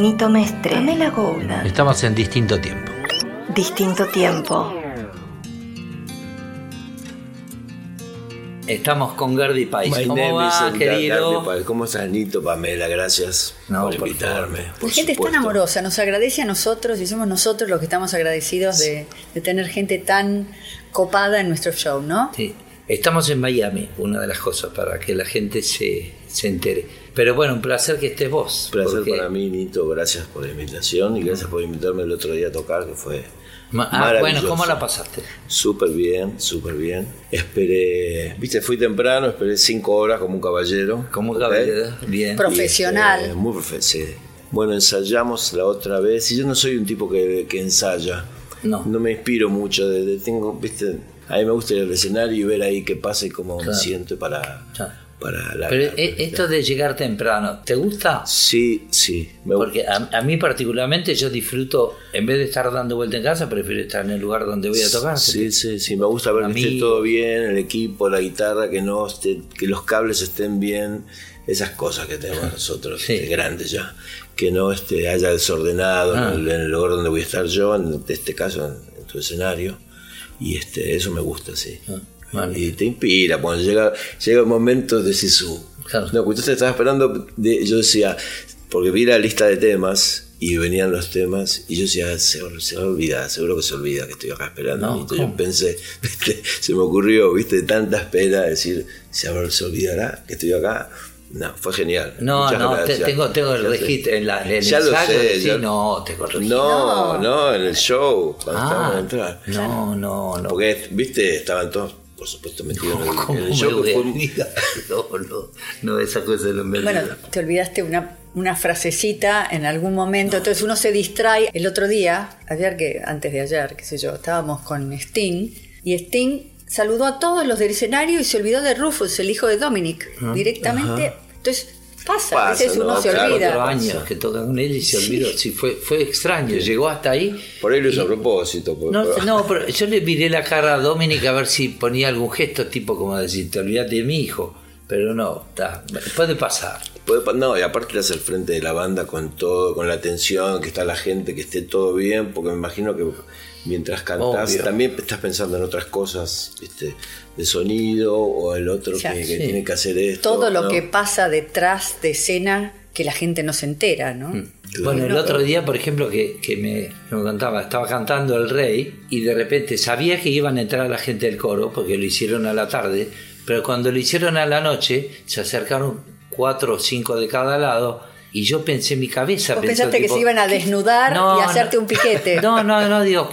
Nito Mestre, Pamela Goula, Estamos en distinto tiempo. Distinto Tiempo. Estamos con Gardi Pais. My ¿Cómo name va, is querido? Garde Pal. ¿Cómo estás, Nito, Pamela? Gracias No, por por invitarme. por La gente es tan amorosa, nos agradece a nosotros y somos nosotros los que estamos agradecidos de, de tener gente tan copada en nuestro show, ¿no? Sí. Estamos en Miami, una de las cosas para que la gente se, se entere. Pero bueno, un placer que estés vos. Un placer porque- para mí, Nito. Gracias por la invitación y gracias por invitarme el otro día a tocar, que fue Ma- Ah, maravilloso. bueno, ¿cómo la pasaste? Súper bien, súper bien. Esperé, viste, fui temprano, esperé cinco horas como un caballero. Como ¿ok? caballero, bien. Pro- Profesional. Este, muy profesional. Bueno, ensayamos la otra vez y yo no soy un tipo que, que ensaya. No. No me inspiro mucho. De, de- tengo, viste, a mí me gusta ir al escenario y ver ahí qué pasa y cómo Claro. me siento para, Claro. Para la... Pero la- eh, esto de llegar temprano, ¿te gusta? Sí, sí. Me Porque a, a mí particularmente yo disfruto, en vez de estar dando vuelta en casa, prefiero estar en el lugar donde voy a tocar. Sí, sí, sí, me gusta ver A que esté mí- todo bien, el equipo, la guitarra, que no esté, que los cables estén bien, esas cosas que tenemos nosotros, Sí. este, grandes ya, que no este, haya desordenado Ah. en, el, en el lugar donde voy a estar yo, en este caso en, en tu escenario, y este, eso me gusta, sí. Ah, vale. Y te inspira, cuando llega, llega el momento de decir su... Claro. No, cuando usted estaba esperando, de- yo decía, porque vi la lista de temas y venían los temas y yo decía, se, se va a olvidar, seguro que se olvida que estoy acá esperando. No, Y entonces ¿cómo? yo pensé, viste, se me ocurrió, viste, tanta espera, decir, ¿se, se olvidará que estoy acá? No, fue genial. No, Muchas no, te- tengo, tengo el registro en la en el Ya lo sé, sí, ya- no, te corregí. No, No. no, en el show, cuando estábamos a ah, entrar. no, no, no. Porque, viste, estaban todos, por supuesto, el- ¿Cómo en el me show. olvidar? No, no, no, esa cosa no me Bueno, te olvidaste una, una frasecita en algún momento, entonces uno se distrae. El otro día, ayer que, antes de ayer, qué sé yo, estábamos con Sting y Sting saludó a todos los del escenario y se olvidó de Rufus, el hijo de Dominic, directamente. Entonces pasa, a Pasa, veces uno ¿no? se Claro, olvida. Cuatro años que toca con él y se olvidó. Sí, fue, fue extraño. Llegó hasta ahí. Por ahí lo hizo a propósito. por- No, por- no, pero yo le miré la cara a Dominic a ver si ponía algún gesto tipo como decir, te olvidaste de mi hijo. Pero no, está, puede pasar. Puede no, y aparte estás al frente de la banda con todo, con la atención, que está la gente, que esté todo bien, porque me imagino que mientras cantás Obvio. también estás pensando en otras cosas, ¿viste? De sonido o el otro Ya, que, que sí. tiene que hacer esto. Todo lo ¿no? que pasa detrás de escena que la gente no se entera, ¿no? Bueno, el otro día, por ejemplo, que, que me, me contaba, estaba cantando El Rey y de repente sabía que iban a entrar la gente del coro porque lo hicieron a la tarde, pero cuando lo hicieron a la noche se acercaron cuatro o cinco de cada lado y yo pensé en mi cabeza. Vos pensó, pensaste que tipo, se iban a desnudar y hacerte un piquete. No, no, no, digo,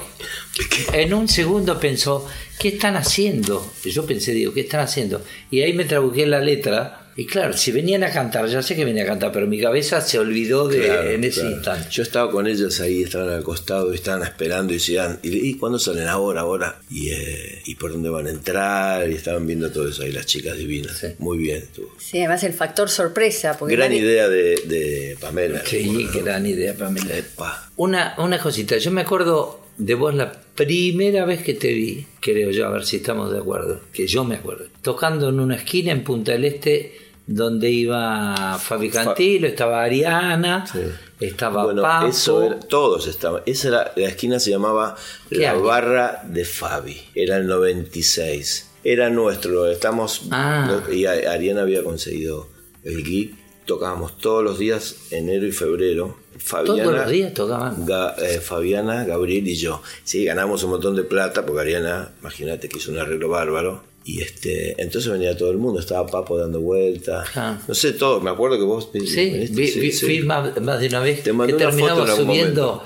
en un segundo pensó, ¿qué están haciendo? Yo pensé, digo, ¿qué están haciendo? Y ahí me trabuqué la letra. Y claro, si venían a cantar, ya sé que venían a cantar, pero mi cabeza se olvidó de Claro, en ese claro. instante. Yo estaba con ellos ahí, estaban al costado y estaban esperando y decían, ¿y, y cuándo salen ahora, ahora? Y, eh, ¿Y por dónde van a entrar? Y estaban viendo todo eso ahí, las chicas divinas. Sí. Muy bien, estuvo. Sí, además el factor sorpresa. Porque Gran nadie- idea de, de Pamela. Sí, gran idea, Pamela. Epa. Una, una cosita, yo me acuerdo de vos la primera vez que te vi, creo yo, a ver si estamos de acuerdo, que yo me acuerdo, tocando en una esquina en Punta del Este donde iba Fabi Cantilo, estaba Ariana, Sí. estaba Bueno, Papo. eso era, todos estaban. Esa era, la esquina se llamaba ¿Qué La? Barra de Fabi. Era el 96. Era nuestro. Estamos. Ah. Y Ariana había conseguido el gig. Tocábamos todos los días, enero y febrero. Fabiana, Todos los días tocaban. Ga- eh, Fabiana, Gabriel y yo. Sí, ganamos un montón de plata porque Ariana, imagínate que hizo un arreglo bárbaro. Y este, entonces venía todo el mundo, estaba Papo dando vueltas. Ah. No sé todo, me acuerdo que vos Sí, viniste, vi, sí, vi- sí. fui más, más de una vez Te mandé que terminamos subiendo, momento.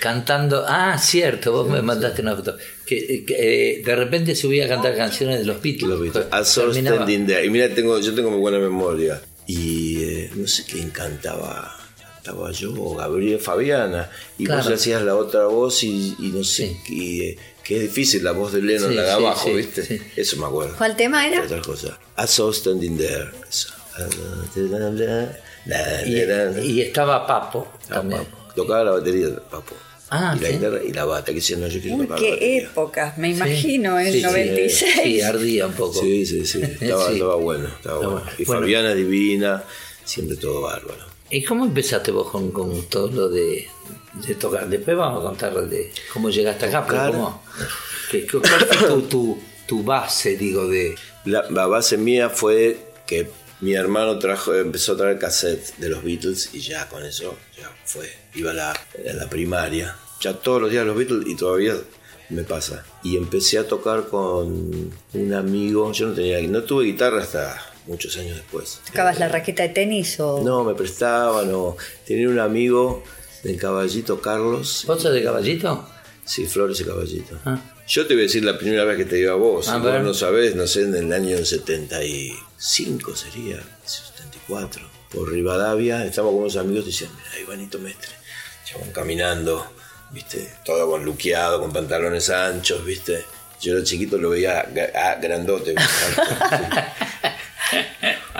cantando. Ah, cierto, vos me mandaste una foto. Que, que, eh, de repente subí a cantar canciones de los Beatles. Los Beatles. Terminaba- standing there. Y mira, tengo, yo tengo muy buena memoria. Y eh, no sé quién cantaba. Cantaba yo Gabriel Fabiana. Y Claro. vos hacías la otra voz y, y no sé. Y, eh, que es difícil la voz de Lennon, Sí, la de sí, abajo, sí, ¿viste? sí. Eso me acuerdo. ¿Cuál tema era? Otra cosa. I saw standing there. Eso. Y, y estaba Papo también. Tocaba la batería de Papo. Ah, y la ¿sí? guitarra y la bata. Que decía, no, yo quiero tocar qué batería. épocas, me imagino, Sí, el sí, 96. Sí, ardía un poco. Sí, sí, sí. Estaba, Sí. estaba bueno. Estaba bueno. bueno. Y Bueno. Fabiana divina, siempre todo bárbaro. ¿Y cómo empezaste vos con, con todo lo de, de tocar? Después vamos a contar de cómo llegaste acá, pero cómo, que- que- ¿cuál fue tu, tu, tu base, digo, de... La, la base mía fue que mi hermano trajo, empezó a traer cassette de los Beatles y ya con eso ya fue. Iba a la, a la primaria, ya todos los días los Beatles y todavía me pasa. Y empecé a tocar con un amigo, yo no tenía, no tuve guitarra hasta muchos años después. ¿Tocabas la raqueta de tenis o...? No, me prestaban o tenía un amigo del caballito Carlos, ¿Vos sos de caballito? sí, Flores y Caballito. Ah. Yo te voy a decir la primera vez que te iba a vos. A vos no sabés, no sé, en el año 75 sería, 74. Por Rivadavia, estamos con unos amigos y decían, mira, Ivanito Mestre. Chabón caminando, viste, todo con luqueado, con pantalones anchos, viste. Yo era chiquito, lo veía ah, grandote.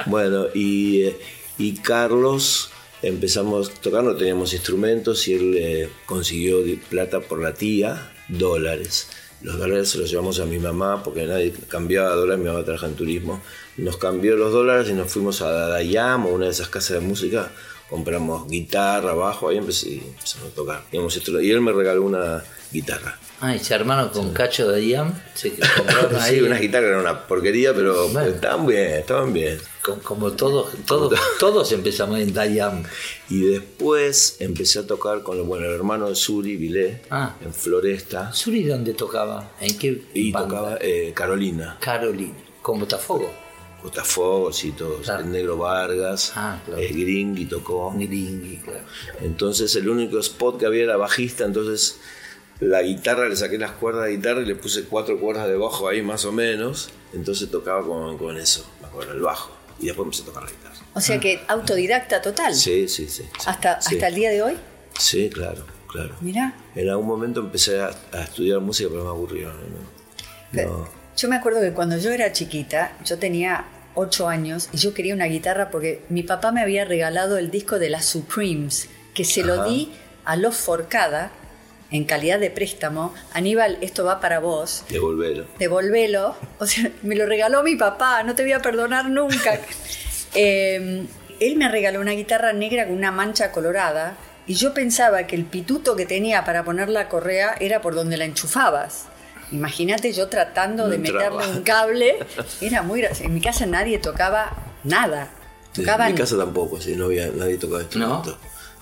bueno, y, y Carlos empezamos a tocar, no teníamos instrumentos y él eh, consiguió plata por la tía, dólares. Los dólares se los llevamos a mi mamá porque nadie cambiaba dólares, mi mamá trabaja en turismo. Nos cambió los dólares y nos fuimos a Dadayam o una de esas casas de música. Compramos guitarra, bajo, ahí empecé, y a tocar. Instru- Y él me regaló una guitarra. Ah, ese hermano con Cacho de Iam se compraron ahí. Sí, unas guitarras eran una porquería, pero Bueno. estaban bien, estaban bien. co- Como todos, todos, todos empezamos en Dayam. Y después empecé a tocar con bueno, el hermano de Suri, Vilé, Ah. en Floresta. ¿Suri dónde tocaba? ¿En qué Y banda? tocaba eh, Carolina, Carolina, con Botafogo. Gustafos y todos, Claro. el Negro Vargas, Ah, claro. eh, Gringui tocó. Miringui, claro. Entonces el único spot que había era bajista, entonces la guitarra, le saqué las cuerdas de guitarra y le puse cuatro cuerdas de bajo ahí más o menos. Entonces tocaba con, con eso, me acuerdo, el bajo. Y después empecé a tocar la guitarra. O sea que autodidacta total. Sí, sí, sí. sí. Hasta, sí. hasta el día de hoy. Sí, claro, claro. Mira. En algún momento empecé a, a estudiar música, pero me aburrió. ¿no? No. Yo me acuerdo que cuando yo era chiquita, yo tenía 8 años y yo quería una guitarra porque mi papá me había regalado el disco de las Supremes, que se lo Ajá. di a los Forcada en calidad de préstamo. Aníbal, esto va para vos. Devolverlo. devolvelo. O sea, me lo regaló mi papá, no te voy a perdonar nunca. Eh, él me regaló una guitarra negra con una mancha colorada y yo pensaba que el pituto que tenía para poner la correa era por donde la enchufabas. Imagínate yo tratando No de entraba. meterle un cable. Era muy gracioso. En mi casa nadie tocaba nada. En mi casa tampoco, sí, no había, nadie tocaba instrumento.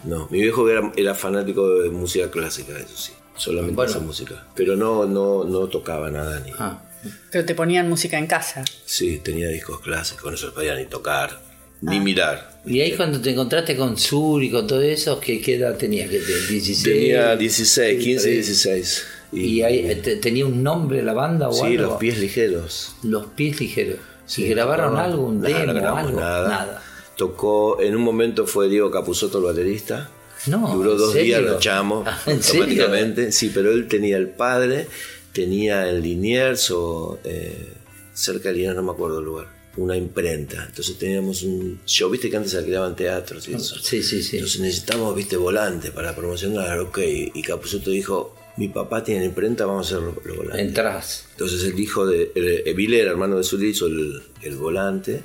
No, mi viejo era, era fanático de música clásica, eso sí. Solamente Bueno. esa música. Pero no, no, no tocaba nada ni. Ah. Pero te ponían música en casa. Sí, tenía discos clásicos, no se los podía ni tocar, ni Ah. mirar. Y ahí cuando te encontraste con Sur y con todo eso, ¿qué, qué edad tenías? ¿Qué te- 16? Tenía 16, Sí, 15, sí. 16. ¿Y eh, te- tenía un nombre la banda o Sí, algo? los pies ligeros. Los pies ligeros. Sí, ¿Y grabaron algo, un Nada, demo, no algo? Nada. Tocó, en un momento fue Diego Capusotto el baterista. No, Duró ¿en dos serio? días, lo echamos automáticamente. Sí, pero él tenía el padre, tenía en Liniers o eh, cerca de Liniers, no me acuerdo el lugar, una imprenta. Entonces teníamos un show, viste que antes alquilaban teatros y eso. Sí, sí, sí. Entonces necesitamos, viste, volantes para promocionar, ok. Y Capusotto dijo, mi papá tiene imprenta, vamos a hacer los, los volantes. Entrás. Entonces el hijo de el, el Vile, el hermano de Zully, hizo el, el volante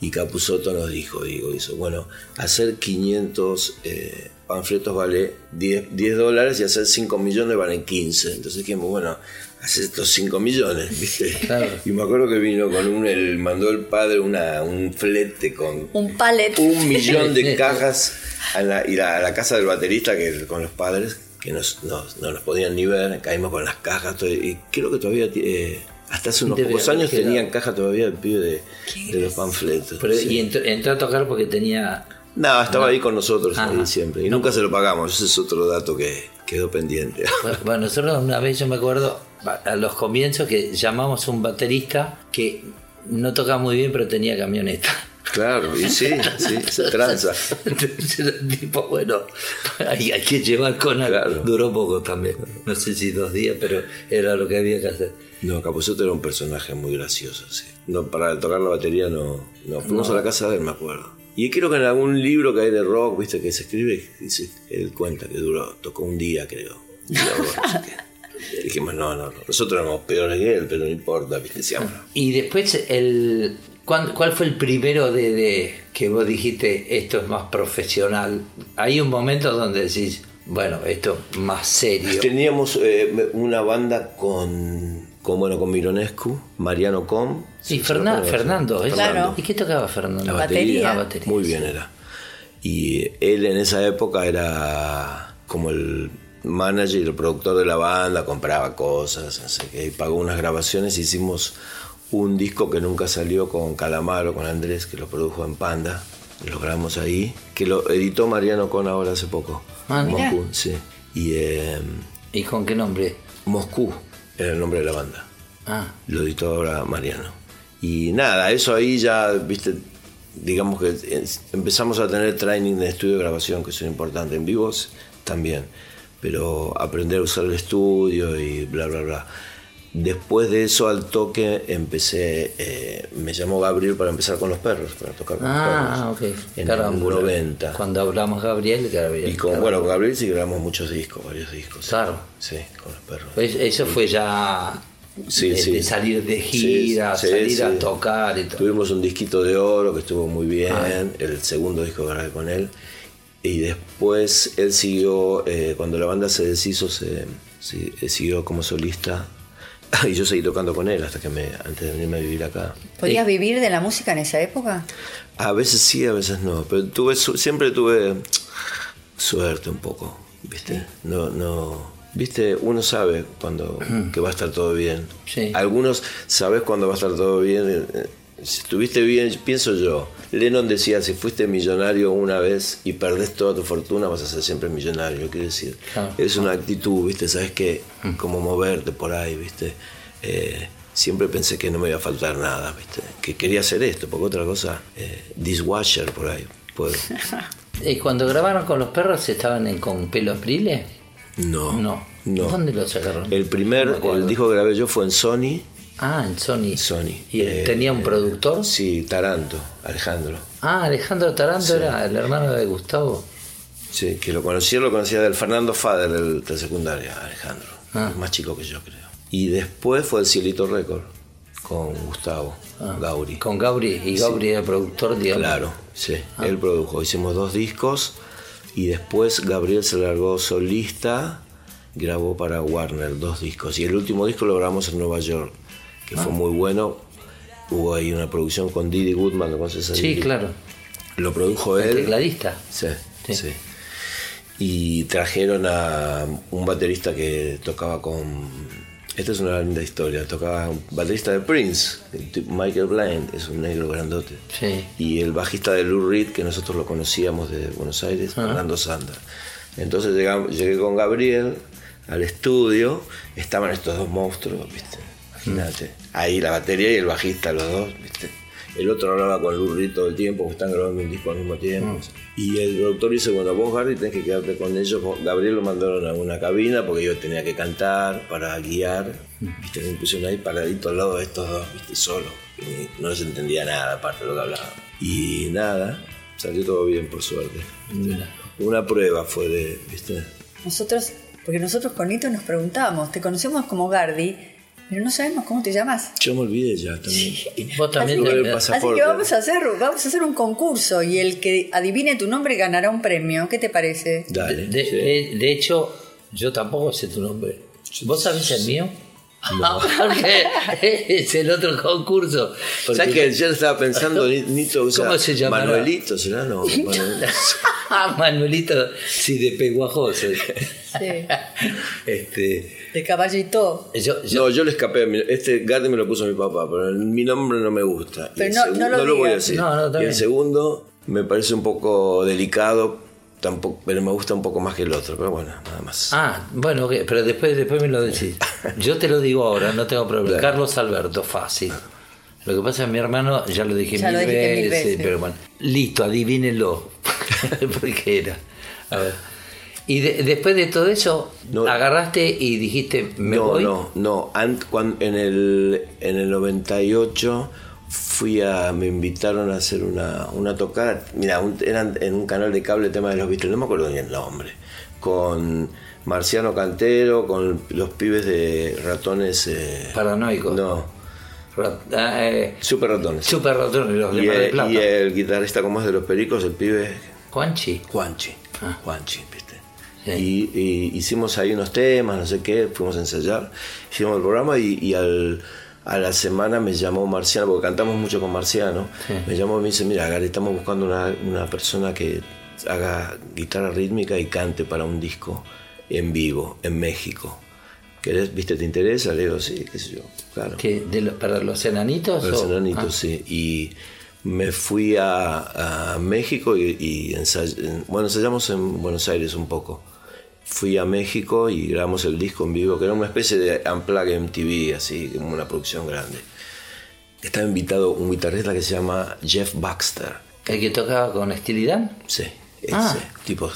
y Capusotto nos dijo, digo, hizo, bueno, hacer 500 eh, panfletos vale 10, 10 dólares y hacer 5 millones valen 15. Entonces dijimos, bueno, hacer estos 5 millones, ¿viste? Claro. Y me acuerdo que vino con un, el, mandó el padre una, un flete con Un pallet. un millón de cajas a la, y la- a la casa del baterista que con los padres que nos, nos- no nos podían ni ver, caímos con las cajas todo, y creo que todavía eh, hasta hace unos Debe pocos años quedado. tenían caja todavía el pibe de, de los panfletos. Pero, sí. Y entró, entró a tocar porque tenía... No, estaba ahí con nosotros ahí siempre y nunca se lo pagamos, ese es otro dato que quedó pendiente. Bueno, bueno, nosotros una vez yo me acuerdo a a los comienzos que llamamos a un baterista que no tocaba muy bien pero tenía camioneta. Claro, y sí, sí, se tranza. Entonces el tipo, bueno, hay, hay que llevar con algo. Claro. Duró poco también, no sé si dos días, pero era lo que había que hacer. No, Capusotto era un personaje muy gracioso, sí. No, para tocar la batería no. No, fuimos a la casa de él, me acuerdo. Y creo que en algún libro que hay de rock, viste, que se escribe, dice, él cuenta que duró, tocó un día, creo. Un día. Dijimos, no, no, no, nosotros éramos peores que él, pero no importa, viste, decíamos. Y después el, ¿Cuál, cuál fue el primero de, de que vos dijiste esto es más profesional? Hay un momento donde decís, bueno, esto es más serio. Teníamos eh, una banda con, con, bueno, con Mironescu, Mariano Com. Y. Fernando, ¿eh? Claro. ¿Y qué tocaba Fernando? La batería. Ah, batería. Muy bien era. Y él en esa época era como el manager y el productor de la banda, compraba cosas, qué, y pagó unas grabaciones. Hicimos un disco que nunca salió con Calamaro, con Andrés, que lo produjo en Panda. Lo grabamos ahí, que lo editó Mariano Con ahora hace poco. Ah, mirá. Moscú, sí. Y eh, ¿Y con qué nombre? Moscú era el nombre de la banda. Ah, Lo editó ahora Mariano. Y nada, eso ahí ya, viste, digamos que es- empezamos a tener training de estudio de grabación, que son importantes, en vivos también, pero aprender a usar el estudio y bla, bla, bla. Después de eso, al toque, empecé, eh, me llamó Gabriel para empezar con los perros, para tocar con ah los ok. perros. En Claro, el 90. Cuando hablamos Gabriel, Gabriel. Y con, bueno, con Gabriel sí grabamos muchos discos, varios discos. Claro. Sí, con los perros. Pues eso fue ya Sí, de, sí. de salir de gira, sí, salir a tocar y todo. Tuvimos un disquito de oro que estuvo muy bien, Ah. el segundo disco que grabé con él. Y después él siguió, eh, cuando la banda se deshizo, se, eh, siguió como solista. Y yo seguí tocando con él hasta que me, antes de venirme a vivir acá. ¿Podías vivir de la música en esa época? A veces sí, a veces no. Pero tuve, siempre tuve suerte un poco, ¿viste? No, no. ¿Viste? Uno sabe cuando que va a estar todo bien. Sí. Algunos sabes cuando va a estar todo bien. eh, Si estuviste bien, pienso yo. Lennon decía, si fuiste millonario una vez y perdés toda tu fortuna, vas a ser siempre millonario. Quiere decir, Claro. es una actitud, ¿viste? Sabes que cómo moverte por ahí, ¿viste? Eh, siempre pensé que no me iba a faltar nada, ¿viste? Que quería hacer esto, porque otra cosa, eh, dishwasher por ahí. Puedo. ¿Y cuando grabaron con los perros estaban en, con pelo aprile? No. No. No. ¿Dónde lo sacaron? El primer, No el disco que grabé yo fue en Sony. Ah, en Sony. Sony. ¿Y Eh, tenía un productor? Sí, Taranto, Alejandro. Ah, Alejandro Taranto era el hermano de Gustavo. Sí, que lo conocía, lo conocía del Fernando Fader del, de secundaria, Alejandro. Ah. Más chico que yo, creo. Y después fue el Cielito Record con Gustavo Gauri. Ah, Con Gabri. Y Gabri era productor, digamos. Claro, sí, Ah. él produjo. Hicimos dos discos y después Gabriel se largó solista, grabó para Warner dos discos. Y el último disco lo grabamos en Nueva York, que Ah. fue muy bueno. Hubo ahí una producción con Didi Goodman, ¿lo conoces Sí, claro. Lo produjo El él. tecladista. Sí, Sí. sí. Y trajeron a un baterista que tocaba con. Esta es una linda historia. Tocaba un baterista de Prince, Michael Blind, es un negro grandote. Sí. Y el bajista de Lou Reed, que nosotros lo conocíamos de Buenos Aires, Fernando Sander. Entonces llegamos, llegué con Gabriel al estudio, estaban estos dos monstruos, ¿viste? Imagínate. Ahí la batería y el bajista, los dos, ¿viste? El otro hablaba con Reed todo el tiempo, porque están grabando un disco al mismo tiempo. Y el productor dice, bueno, vos, Harry, tenés que quedarte con ellos. Gabriel lo mandaron a una cabina porque yo tenía que cantar para guiar. ¿Viste? Me pusieron ahí paradito al lado de estos dos, ¿viste? Solo. Y no les entendía nada, aparte de lo que hablaban. Y nada, salió todo bien, por suerte. Una prueba fue de, ¿viste? Nosotros, porque nosotros con Nito nos preguntábamos, te conocemos como Gardi, pero no sabemos cómo te llamas. Yo me olvidé ya también. Vos también Así que- Así que vamos a hacer, vamos a hacer un concurso y el que adivine tu nombre ganará un premio. ¿Qué te parece? Dale. De, sí. de- de hecho, yo tampoco sé tu nombre. ¿Vos sabés el mío? Porque es el otro concurso. Porque- ¿Sabes que Yo estaba pensando, Ni- Nito usa ¿Cómo se llamará? Manuelito, ¿será? No, Manuelito. Ah, Manuelito, sí, de Peguajoso. Sí. Este, De caballito. yo, yo- No, yo le escapé. a mi- Este Gardi me lo puso mi papá, pero mi nombre no me gusta. No- lo voy a decir. No, no, está y el segundo me parece un poco delicado, tampoco, pero me gusta un poco más que el otro. Pero bueno, nada más. Ah, bueno, ok, pero después, después me lo decís. Yo te lo digo ahora, no tengo problema. Carlos Alberto, fácil. Lo que pasa es que mi hermano, ya lo dije Ya mil, lo dijiste mil veces, pero bueno. Listo, adivínenlo. Porque era. A ver. Y de- después de todo eso, No. agarraste y dijiste, me no, voy. no, no. Ant- cuan- en, el, en el 98 fui a. Me invitaron a hacer una, una tocada. Mira, un- eran en un canal de cable tema de los Beatles, no me acuerdo ni el nombre. Con Marciano Cantero, con los pibes de ratones. eh, Paranoicos. No. Rat- eh, Super ratones. Super Ratones, los de y, Mar del el, Plata. y el guitarrista como es de los pericos, el pibe Juanchi. Juanchi. Ah. Juanchi. Sí. Y, y hicimos ahí unos temas, no sé qué, fuimos a ensayar, hicimos el programa y, y al, a la semana me llamó Marciano, porque cantamos mucho con Marciano, Sí. me llamó y me dice, mira, Gary, estamos buscando una, una persona que haga guitarra rítmica y cante para un disco en vivo, en México. ¿Querés, viste, te interesa? Le digo, sí, qué sé yo, claro. ¿Qué, de lo- ¿Para los enanitos? Los o- enanitos, Ah, sí. Y me fui a, a México y, y ensay- en- bueno, ensayamos en Buenos Aires un poco. Fui a México y grabamos el disco en vivo, que era una especie de Unplugged MTV, así, como una producción grande. Estaba invitado un guitarrista que se llama Jeff Baxter. ¿El que tocaba con Steely Dan? Sí, ese Ah. tipo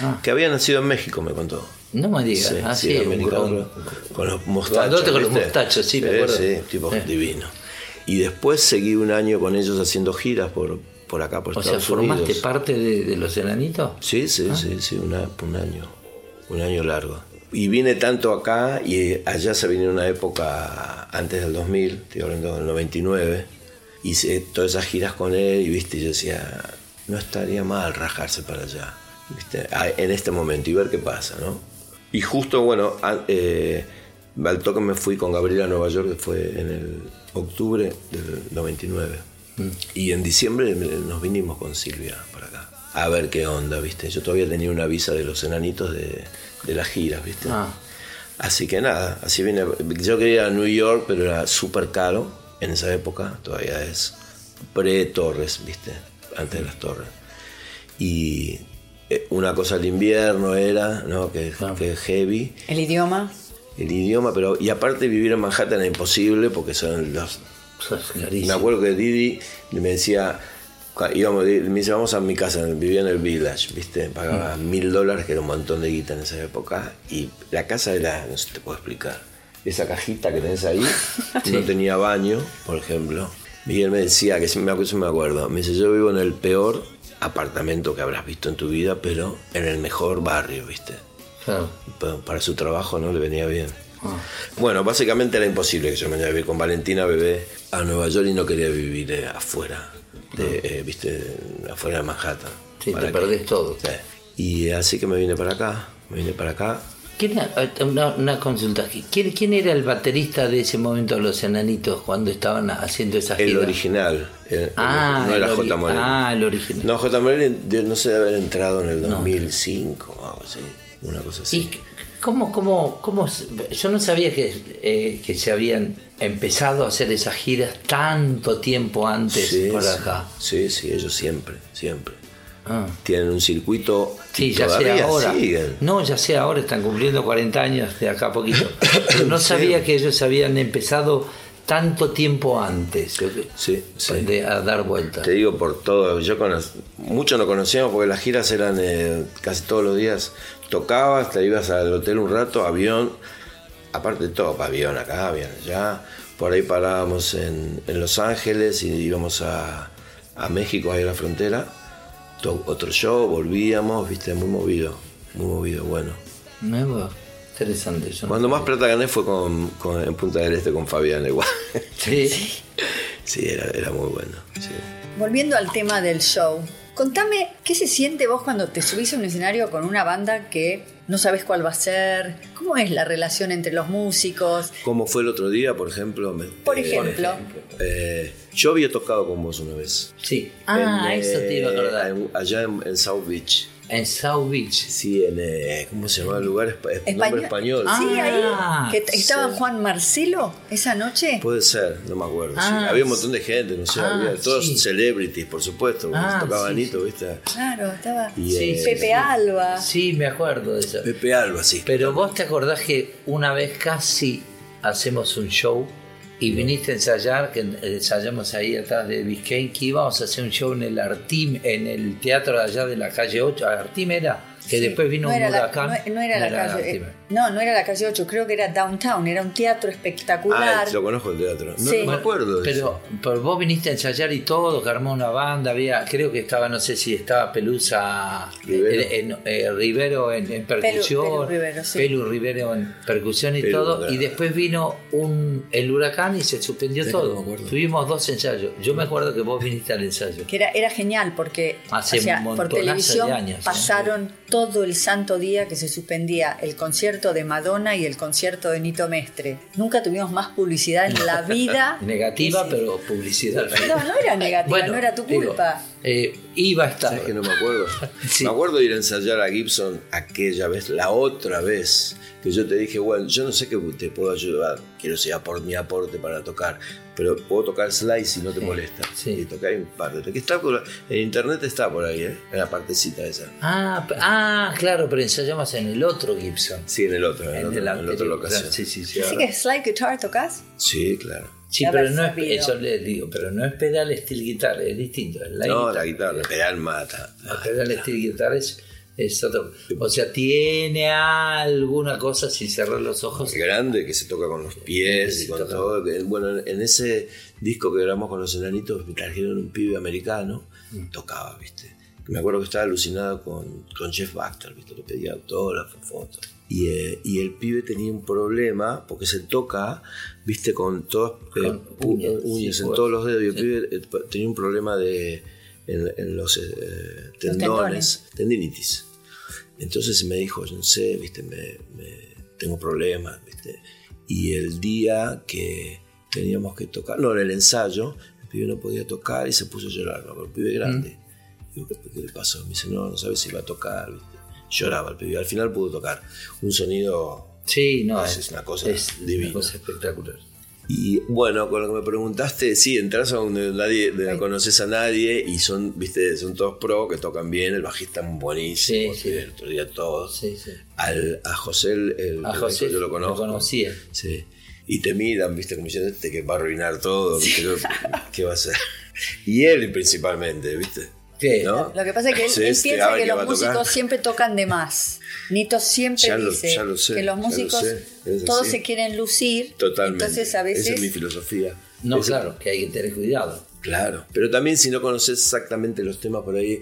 Ah. que había nacido en México, me contó. No me digas. Sí, ah, sí, americano, gran- con los mostachos. Grandote con los mostachos, sí, me acuerdo. Sí, tipo Eh. divino. Y después seguí un año con ellos haciendo giras por, por acá, por O sea, Estados ¿formaste Unidos. parte de, de los enanitos? Sí, Ah. sí, sí, sí, una- un año. Un año largo. Y vine tanto acá y allá se vino una época antes del 2000, estoy hablando del 99. Hice todas esas giras con él y viste, yo decía, no estaría mal rajarse para allá, viste, en este momento y ver qué pasa, ¿no? Y justo, bueno, a- eh, al toque me fui con Gabriela a Nueva York, que fue en el octubre del 99. Y en diciembre nos vinimos con Silvia para. A ver qué onda, ¿viste? Yo todavía tenía una visa de los enanitos de, de las giras, ¿viste? Ah. Así que nada, así vine. Yo quería ir a New York, pero era súper caro en esa época, todavía es pre-torres, ¿viste? Antes de las torres. Y eh, una cosa al invierno era, ¿no? Que, Ah. que es heavy. El idioma. El idioma, pero. Y aparte vivir en Manhattan es imposible porque son los me acuerdo que Didi me decía, íbamos, me dice, vamos a mi casa, vivía en el Village, ¿viste? Pagaba Mm. mil dólares, que era un montón de guita en esa época, y la casa era, no sé, te puedo explicar, esa cajita que tenés ahí, no tenía baño, por ejemplo. Miguel me decía, que siempre me acuerdo, me acuerdo, me dice, yo vivo en el peor apartamento que habrás visto en tu vida, pero en el mejor barrio, ¿viste? Claro. Pa- Para su trabajo no le venía bien. Ah. Bueno, básicamente era imposible que yo me vaya a vivir con Valentina Bebé a Nueva York y no quería vivir eh, afuera, de, eh, viste, afuera de Manhattan. Sí, ¿Para te perdés todo. Sí. Y así que me vine para acá, me vine para acá. ¿Quién era- eh, una, una consulta. ¿Quién, ¿Quién era el baterista de ese momento de los enanitos cuando estaban haciendo esa El gira? original, el- Ah, no el era ori- J. Morelli. Ah, el original. No, J. De- no sé de haber entrado en el 2005 o algo así, una cosa así. ¿Y cómo, cómo, cómo? Yo no sabía que, eh, que se habían empezado a hacer esas giras tanto tiempo antes Sí, por acá. Sí, sí, ellos siempre, siempre. Ah. Tienen un circuito Sí, ya todavía ahora. siguen. No, ya sé ahora, están cumpliendo 40 años de acá a poquito. Pero no Sí. sabía que ellos habían empezado tanto tiempo antes Sí, sí. de, a dar vueltas. Te digo por todo, yo cono- mucho no conocíamos porque las giras eran eh, casi todos los días. Tocabas, te ibas al hotel un rato, avión, aparte de todo, avión acá, avión allá. Por ahí parábamos en, en Los Ángeles y íbamos a, a México, ahí a la frontera. To- otro show, volvíamos, viste, muy movido, muy movido, bueno. Nuevo, interesante. yo no Cuando más plata gané fue con, con- en Punta del Este con Fabián igual. Sí. sí, era, era muy bueno. sí. Volviendo al tema del show, contame qué se siente vos cuando te subís a un escenario con una banda que no sabes cuál va a ser. ¿Cómo es la relación entre los músicos? Como fue el otro día, por ejemplo. me- Por eh, ejemplo, Eh, yo había tocado con vos una vez. Sí. Ah, En, eso te iba a eh, acordar. en- allá en, en South Beach. En South Beach. Sí, en. eh, ¿Cómo se llama el lugar? Es- nombre español. Ah, Sí, ahí. Que estaba sí. Juan Marcelo esa noche. Puede ser, no me acuerdo. sí. Ah, Había un montón de gente, no sé, Ah, había todos sí. celebrities, por supuesto. Ah, tocaba sí, Anito, ¿viste? Claro, estaba Y, Sí, eh, Pepe Alba. Sí, me acuerdo de eso. Pepe Alba, sí. Pero vos te acordás que una vez casi hacemos un show y viniste a ensayar, que ensayamos ahí atrás de Biscayne, que íbamos a hacer un show en el Artim, en el teatro de allá de la calle 8, Artim era, que después vino No un la- huracán. no- no era la eh, No, no era la calle 8, creo que era Downtown, era un teatro espectacular. Ah, lo conozco el teatro. No, Sí. no me acuerdo de Pero, pero vos viniste a ensayar y todo, que armó una banda, había, creo que estaba, no sé si estaba Pelusa Rivero. eh, en- eh, Rivero en, en percusión, Pelu Rivero, sí. Pelu Rivero en percusión y Pelu, todo, claro. y después vino un el huracán y se suspendió Sí, todo. Tuvimos dos ensayos. Yo me acuerdo que vos viniste al ensayo. Que era, era genial porque Hace o sea, por televisión de años, ¿eh? pasaron todo el santo día que se suspendía el concierto de Madonna y el concierto de Nito Mestre. Nunca tuvimos más publicidad en la vida. Negativa, pero publicidad. No, no era negativa, Bueno, no era tu digo, culpa. Eh, iba a estar. ¿Sabes que no me acuerdo? Sí. Me acuerdo de ir a ensayar a Gibson aquella vez, la otra vez, que yo te dije, bueno, yo no sé qué te puedo ayudar, quiero ser por mi aporte para tocar, pero puedo tocar slide si no te molesta. sí. Y tocar un par de que está por- En internet está por ahí, ¿eh? en la partecita esa. Ah, ah, claro, pero ensayamos en el otro Gibson. Sí, en el otro, en, el En otro, el en otra anterior, locación. claro, sí, sí, sí. Así que slide guitar tocas. Sí, claro. Sí, pero no es, eso le digo, pero no es pedal steel guitar, es distinto. Es la no, guitarra. la guitarra, el pedal mata. La pedal steel guitar es, es otro. O sea, tiene alguna cosa sin cerrar los ojos. Es grande que se toca con los pies y con toca. todo. que- Bueno, en ese disco que grabamos con los enanitos, me trajeron un pibe americano, Mm. tocaba, ¿viste? Me acuerdo que estaba alucinado con, con Jeff Baxter, ¿viste? Le pedía autógrafos, fotos. Y, eh, y el pibe tenía un problema porque se toca, ¿viste? Con todas eh, uñas, uñas sí, en pues, todos los dedos. Y el sí. pibe eh, tenía un problema de, en, en los eh, tendones, tendinitis. Entonces me dijo, yo no sé, viste, me, me- tengo problemas, viste. Y el día que teníamos que tocar, no, en el ensayo, el pibe no podía tocar y se puso a llorar, ¿no? el pibe grande. Digo, ¿qué, qué le pasó? Me dice, no, no sabe si va a tocar, viste. Lloraba el pibe. Al final pudo tocar. Un sonido Sí, no, es, es una cosa es divina. una cosa espectacular. y bueno, con lo que me preguntaste, sí, entras a donde nadie, de- no conoces a nadie y son, viste, son todos pro que tocan bien, el bajista es buenísimo, Sí, sí. el otro día todos. Sí, sí. Al, a José, el, A José yo lo conozco. conocía. Sí. Y te miran, viste, como diciendo este que va a arruinar todo, ¿viste? ¿qué va a hacer? Y él principalmente, viste. Lo que pasa es que él, Sí, él este piensa Abe que los tocar. músicos siempre tocan de más. Nito siempre Ya lo- dice ya lo sé, que los ya lo músicos todos se quieren lucir. Totalmente. Entonces a veces Esa es mi filosofía. No, Esa- claro, que hay que tener cuidado. Claro, pero también si no conoces exactamente los temas por ahí,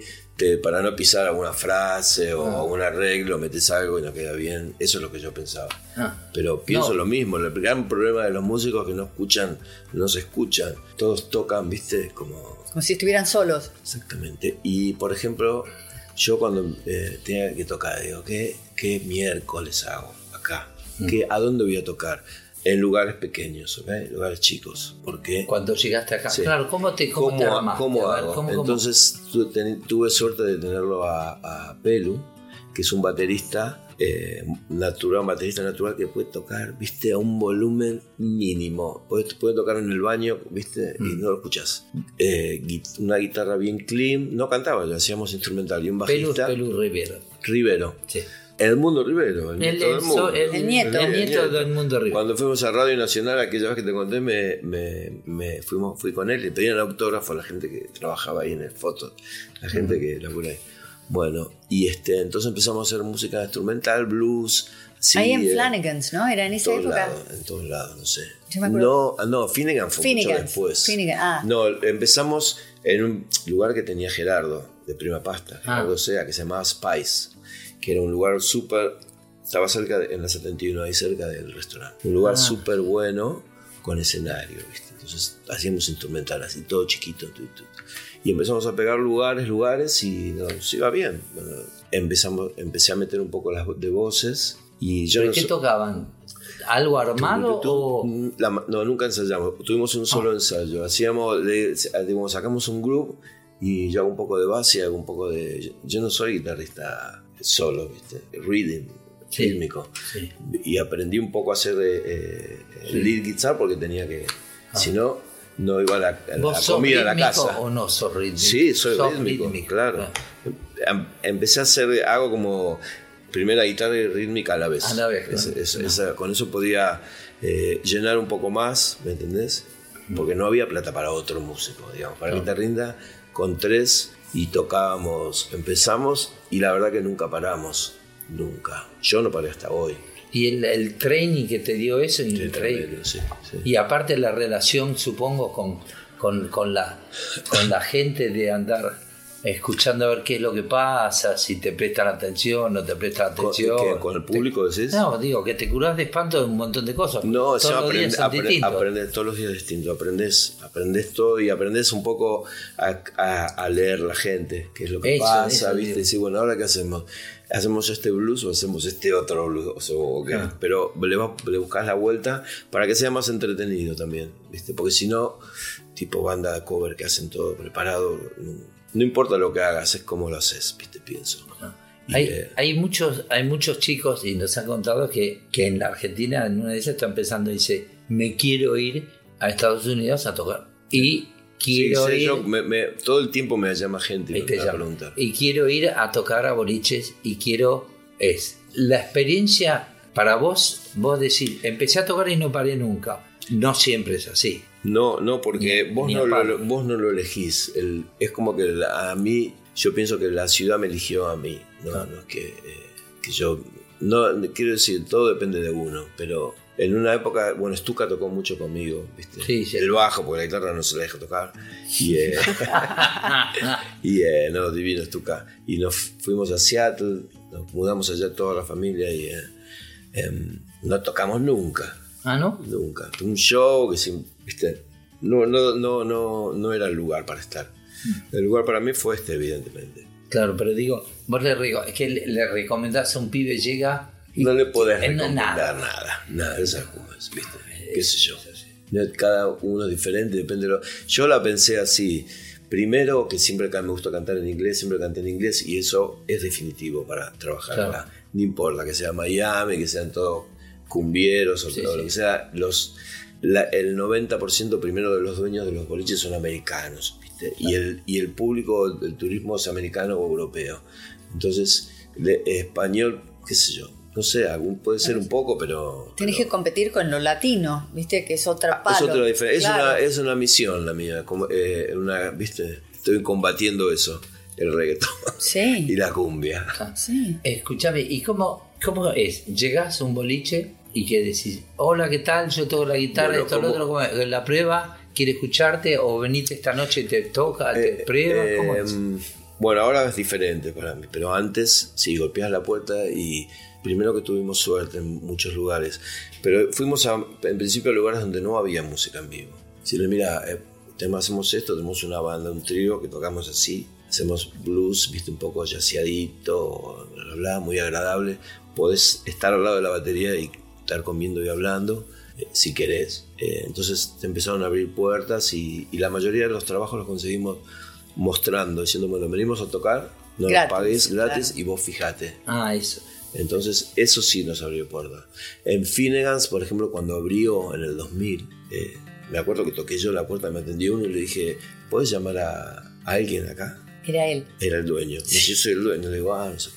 para no pisar alguna frase o Ah. un arreglo, metes algo y no queda bien. Eso es lo que yo pensaba. Ah. Pero pienso No. lo mismo. El gran problema de los músicos es que no escuchan, no se escuchan. Todos tocan, viste, como como si estuvieran solos. exactamente. Y por ejemplo, yo cuando eh, tenía que tocar, digo, ¿qué, qué miércoles hago acá? Mm. ¿Qué, ¿A dónde voy a tocar? En lugares pequeños. En lugares chicos. Porque Cuando llegaste acá. Sí. Claro, ¿cómo te, cómo ¿Cómo, te armaste? cómo hago? ¿cómo-? Entonces tu- ten- tuve suerte de tenerlo a, a Pelu, que es un baterista eh, natural, un baterista natural que puede tocar, viste, a un volumen mínimo. Puede, puede tocar en el baño, viste, y Mm. no lo escuchas. Eh, una guitarra bien clean, no cantaba, lo hacíamos instrumental. Y un Pelu, bajista, Pelu Rivero. Rivero. Sí. El mundo Rivero, el, El, nieto el, nieto. el nieto del mundo Rivero. Cuando fuimos a Radio Nacional, aquella vez que te conté, me, me- me fuimos, fui con él y pedían autógrafo a la gente que trabajaba ahí en el foto, la gente que labura ahí. Bueno, y este, entonces empezamos a hacer música instrumental, blues. así, Ahí en eh, Flanagan's, ¿no? Era en esa época. lados, en todos lados, no sé. Yo me acuerdo- No, ah, no, Finnegan fue mucho Finnegan's, después. Finnegan, ah. No, empezamos en un lugar que tenía Gerardo, de Prima Pasta, Ah. Gerardo Sea, que se llamaba Spice, que era un lugar súper, estaba cerca, de- en la 71, ahí cerca del restaurante. Un lugar Ah. súper bueno, con escenario, ¿viste? Entonces hacíamos instrumental así, todo chiquito. tu, tu, tu. Y empezamos a pegar lugares, lugares y nos iba bien. Bueno, empezamos, empecé a meter un poco las de voces y yo ¿Pero no qué so- tocaban? ¿Algo armado o...? Mm, la no, nunca ensayamos. Tuvimos un Ah. solo ensayo. Hacíamos, le- digamos, sacamos un grupo y yo hago un poco de base, hago un poco de. Yo no soy guitarrista solo, ¿viste? Rhythm, Sí. rítmico. Sí. Y aprendí un poco a hacer eh, eh, Sí. lead guitar porque tenía que. Ah. Si no, no iba a la, a la ¿Vos sos comida a la casa. o no sos rítmico? Sí, soy Sos rítmico, claro. Ah. Em- Empecé a hacer, hago como primera guitarra y rítmica a la vez. A la vez, Es- claro. esa- con eso podía eh, llenar un poco más, ¿me entendés? Porque no había plata para otro músico, digamos. Para No. que te rinda, con tres y tocábamos, empezamos y la verdad que nunca paramos, nunca. Yo no paré hasta hoy. Y el, el training que te dio eso es increíble. tremendo, sí, sí. Y aparte la relación, supongo, con, con, con la, con la gente de andar escuchando a ver qué es lo que pasa, si te prestan atención, no te prestan ¿Con, atención. qué, con el público decís? No, digo, que te curás de espanto de un montón de cosas. No, todos eso los aprende- días son apre- distintos. aprendes todos los días distinto, aprendes, aprendes todo y aprendes un poco a, a- a leer la gente, qué es lo que Eso, pasa, eso ¿viste? digo. Y bueno, ahora qué hacemos, hacemos este blues o hacemos este otro blues, o sea, o qué. Ah. pero le, le buscas la vuelta para que sea más entretenido también, ¿viste? Porque si no, tipo banda de cover que hacen todo preparado, no, importa lo que hagas, es como lo haces, ¿viste? Pienso. Y, Hay, eh, hay muchos, hay muchos chicos, y nos han contado que, que en la Argentina, en una de esas, están pensando, dice, me quiero ir a Estados Unidos a tocar. Y sí, quiero sé, ir... yo me- me- todo el tiempo me llama gente y te va a llamo. preguntar. Y quiero ir a tocar a boliches y quiero es la experiencia para vos, vos decir, empecé a tocar y no paré nunca. No siempre es así. No, no, porque Ni- vos, ni no lo, vos no lo elegís. El- es como que la- a mí, yo pienso que la ciudad me eligió a mí. No, Ah. no es que, eh, que yo. No, quiero decir, todo depende de uno, pero en una época, bueno, Stuka tocó mucho conmigo, ¿viste? Sí, sí. El bajo, porque la guitarra no se la deja tocar. Y, eh, y eh, no, divino Stuka. Y nos fuimos a Seattle, nos mudamos allá toda la familia y eh, em, no tocamos nunca. Ah, ¿no? Nunca. Un show que sin, viste, no, no, no, no, no era el lugar para estar. El lugar para mí fue este, evidentemente. Claro, pero digo, vos le, es que le, le recomendás a un pibe, llega... y- No le podés Eh, recomendar nada. nada. Nada, esas cosas, viste. Qué sé yo. Cada uno es diferente, depende de lo... Yo la pensé así. Primero, que siempre me gusta cantar en inglés, siempre canté en inglés y eso es definitivo para trabajar Claro. acá. No importa que sea Miami, que sean todos cumbieros o Sí, todo sí. lo que sea, los, la- el 90% primero de los dueños de los boliches son americanos, ¿viste? Y, el, y el público del turismo es americano o europeo. Entonces, de- español, qué sé yo, no sé, algún, puede ser un poco, pero... Tenés pero- que competir con lo latino, ¿viste? Que es otra palo. es otra diferencia. Claro. Es, una, es una misión la mía. Como, eh, una, ¿viste? Estoy combatiendo eso, el reggaetón y Sí, la cumbia. sí. Escúchame, ¿y cómo, cómo es? Llegás a un boliche y que decís, hola, ¿qué tal? Yo toco la guitarra, Bueno, esto, lo otro, ¿cómo la prueba, quiere escucharte o venite esta noche y te toca, te Eh, prueba, ¿cómo eh, es? Bueno, ahora es diferente para mí, pero antes sí, golpeas la puerta y primero que tuvimos suerte en muchos lugares, pero fuimos a, en principio a lugares donde no había música en vivo. Si le mira, eh, tenemos- hacemos esto, tenemos una banda, un trío que tocamos así, hacemos blues, viste, un poco yaceadito, bla, bla, bla, muy agradable. Podés estar al lado de la batería y estar comiendo y hablando, eh, si querés. Eh, entonces te empezaron a abrir puertas y, y la mayoría de los trabajos los conseguimos mostrando, diciendo, bueno, venimos a tocar, no Gratis, nos pagues gratis claro. y vos fijate. Ah, eso. Entonces, eso sí nos abrió puertas. En Finnegans, por ejemplo, cuando abrió en el 2000, eh, me acuerdo que toqué yo la puerta, me atendió uno y le dije, ¿puedes llamar a, a alguien acá? Era él. Era el dueño. Dice, yo soy el dueño. Le digo, ah, no sé.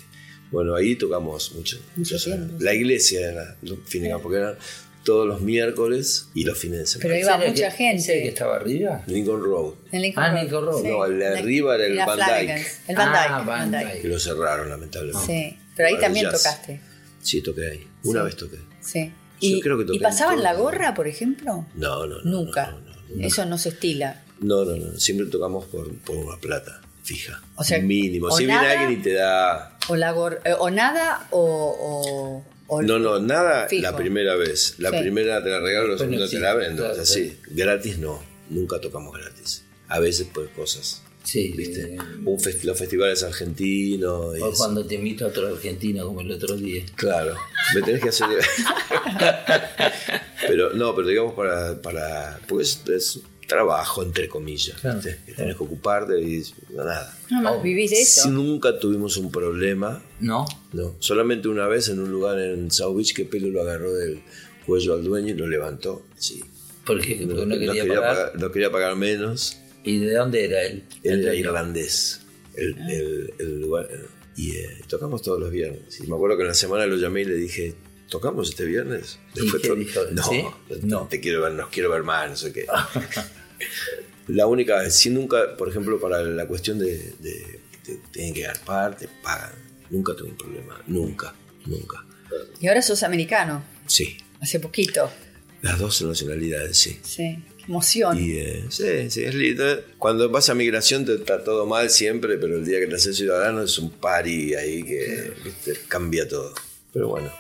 Bueno, ahí tocamos mucho. Mucho muchas horas. tiempo, La iglesia era los Finnegans, porque eran todos los miércoles y los fines de semana. Pero iba ¿Ese era mucha que- gente. que estaba arriba? Lincoln Road, En Lincoln Ah, Road. Lincoln Road. No, el de arriba era el Van Dyke. El Van Ah, Dyke. Van Van Dyke. Lo cerraron, lamentablemente. Sí, pero ahí Para también jazz. tocaste. Sí, toqué ahí. Una Sí. vez toqué. Sí. Yo ¿Y, creo que toqué ¿y en pasaban todo. la gorra, por ejemplo? No, no, no. Nunca. No, no, no, Eso no se estila. no, no, no. Siempre tocamos por, por una plata fija. O sea, mínimo. o Si viene alguien y te da. O, la gor- eh, o nada o... No, no, nada Fijo. la primera vez. La Sí. primera te la regalo, la segunda te la vendo. claro, así. Gratis no. Nunca tocamos gratis. A veces por cosas. Sí, ¿Viste? eh, Un fest- los festivales argentinos. y o eso. cuando te invito a otro argentino como el otro día. Claro, me tenés que hacer. pero no, pero digamos para. para porque es, es trabajo, entre comillas. Claro, ¿viste? Que tenés que ocuparte y nada. Nada más vivís de eso. Nunca tuvimos un problema, ¿No? no. Solamente una vez en un lugar en South Beach que Pelo lo agarró del cuello al dueño y lo levantó. Sí. Porque, porque no, No quería, quería pagar. pagar- no quería pagar menos. ¿Y de dónde era él? Él El era irlandés. El, el- el lugar. Y eh, tocamos todos los viernes. Y me acuerdo que en la semana lo llamé y le dije, ¿tocamos este viernes? ¿Y Después qué to- dijo? No, ¿Sí? no, te quiero ver, nos quiero ver más, no sé qué. la única vez, sí nunca, por ejemplo, para la cuestión de, de- te tienen que dar parte, pagan. Nunca tuve un problema, nunca, nunca. Y ahora sos americano, Sí, hace poquito. las dos nacionalidades, sí. Sí, emoción. Y eh, sí, sí, es lindo. Cuando vas a migración te está todo mal siempre, pero el día que te haces ciudadano es un party ahí que viste, cambia todo. Pero bueno.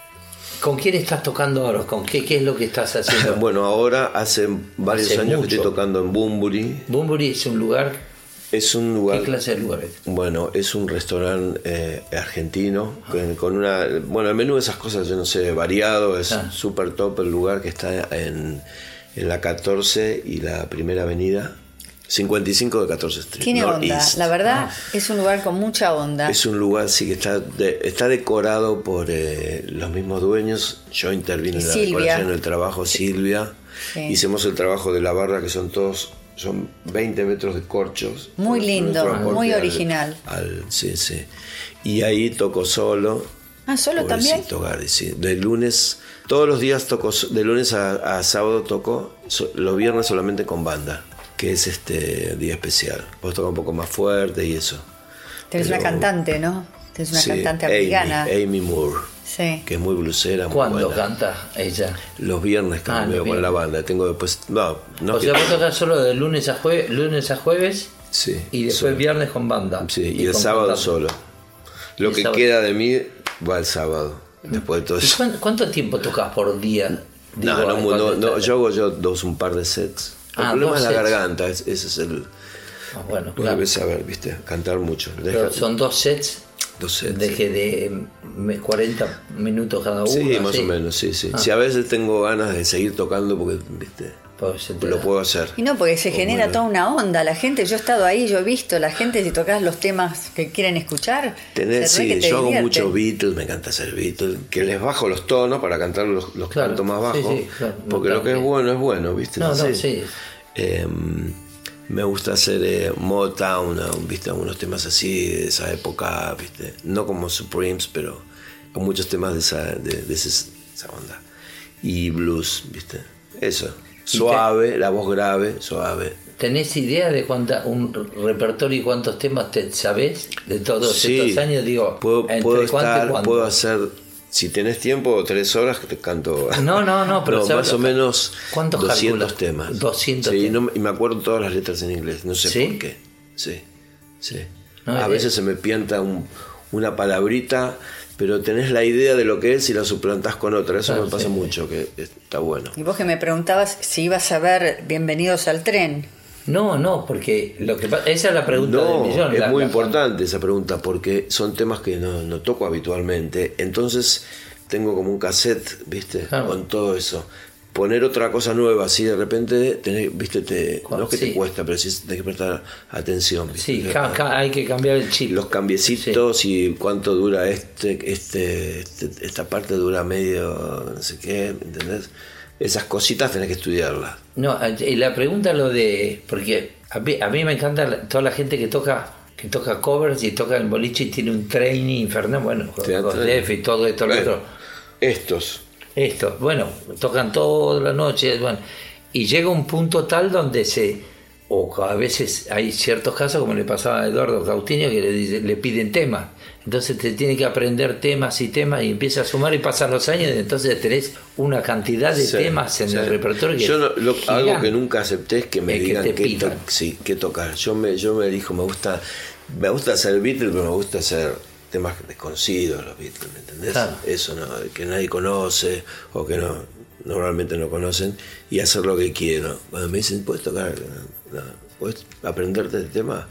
¿Con quién estás tocando ahora? ¿Con qué, qué es lo que estás haciendo? Bueno, ahora hace varios Hace años que estoy tocando en Bumburi. Bumburi es un lugar. Es un ¿Qué lugar clase de lugar es? Bueno, es un restaurante eh, argentino con, con una... Bueno, el menú de esas cosas, yo no sé, variado, es Ah. súper top el lugar que está en, en la 14 y la primera avenida, 55 de 14 Street. Tiene onda, Northeast. la verdad es un lugar con mucha onda. Es un lugar, sí, que está, de- está decorado por eh, los mismos dueños. Yo intervino Y en la Silvia. decoración, el trabajo, Silvia. Sí. Hicimos el trabajo de la barra, que son todos, son 20 metros de corchos. Muy lindo, muy al- original. al- sí, sí. Y ahí toco solo. Ah, ¿solo también? Gary, sí. De lunes, todos los días toco, de lunes a, a sábado toco, so- los viernes solamente con banda, que es este día especial. Vos toca un poco más fuerte y eso. Tenés una Pero- cantante, ¿no? Tenés una Sí, cantante Amy, americana. Amy Moore, Sí. que es muy blusera. muy ¿Cuándo buena. canta ella? Los viernes Ah, cambio los con la banda. Tengo después. No, no o sea, vos tocas solo de lunes a, jue- lunes a jueves Sí, y después solo. viernes con banda. Sí, y, el con sábado cantante. solo. Lo el que sábado. queda de mí va el sábado. Después de todo ¿Y eso. cuán- ¿Cuánto tiempo tocas por día? No, Digo, no, no, no, estás- yo hago yo dos, un par de sets. El Ah, problema es la sets. garganta, es- ese es el. Ah, bueno, claro. debes saber, viste, cantar mucho. Deja- Pero son dos sets dos sets. de que de mm, 40 minutos cada uno. sí, más así. o menos, sí, sí. Ah. Si a veces tengo ganas de seguir tocando porque, viste, lo puedo hacer. Y no, porque se O genera bueno. toda una onda. La gente, yo he estado ahí, yo he visto, la gente, si tocas los temas que quieren escuchar, Tener, sí, que te yo hago mucho Beatles, me encanta hacer Beatles, que les bajo los tonos para cantar los, los Claro, cantos más bajos, sí, claro, porque lo que es bueno es bueno, ¿viste? No, no, Sí. sí. Eh, me gusta hacer eh, Motown. ¿viste? Algunos temas así de esa época, ¿viste? No como Supremes, pero con muchos temas de esa, de, de esa onda. Y blues, ¿viste? Eso. Suave, la voz grave, suave. ¿Tenés idea de cuánta, un repertorio y cuántos temas te sabés de todos Sí, estos años? Digo, puedo, ¿entre puedo cuánto y estar, cuánto? puedo hacer, si tenés tiempo, tres horas que te canto. No, no, no, pero ¿sabes más o menos cuántos 200 calculas? temas. 200 sí, temas. no y me acuerdo todas las letras en inglés, no sé ¿Sí? por qué. Sí, sí. No, a eh, veces se me pianta un- una palabrita, pero tenés la idea de lo que es y la suplantás con otra. Eso Claro, me pasa sí, sí. mucho, que está bueno. Y vos que me preguntabas si ibas a ver Bienvenidos al tren. No, no, porque lo que esa es la pregunta No, del millón. es la- muy la- importante esa pregunta porque son temas que no, no toco habitualmente. Entonces tengo como un cassette, ¿viste? Claro. Con todo eso. Poner otra cosa nueva así de repente, tenés, ¿viste? Te, no es que Sí. te cuesta, pero sí tenés que prestar atención. ¿viste? Sí, ca- ca- hay que cambiar el chip. Los cambiecitos y cuánto dura este, este, este- esta parte dura medio, no sé qué, ¿entendés? Esas cositas tenés que estudiarlas. No, y la pregunta lo de. Porque a mí, a mí me encanta toda la gente que toca que toca covers y toca el boliche y tiene un training infernal. Bueno, con. Def y todo esto, lo otro. Estos. Esto, bueno, tocan toda la noche, bueno, y llega un punto tal donde se, o a veces hay ciertos casos, como le pasaba a Eduardo Cautinho, que le, dice- le piden temas, entonces te tiene que aprender temas y temas y empieza a sumar y pasan los años y entonces tenés una cantidad de Sí, temas en sí. el repertorio que yo no- lo- algo que nunca acepté es que me Es que digan qué, to- sí, qué tocar. Yo me yo me dijo me gusta me gusta hacer Beatles pero me gusta hacer temas desconocidos los Beatles ¿me entendés? Claro. eso no que nadie conoce o que no normalmente no conocen y hacer lo que quiero cuando me dicen puedes tocar no, puedes aprenderte el tema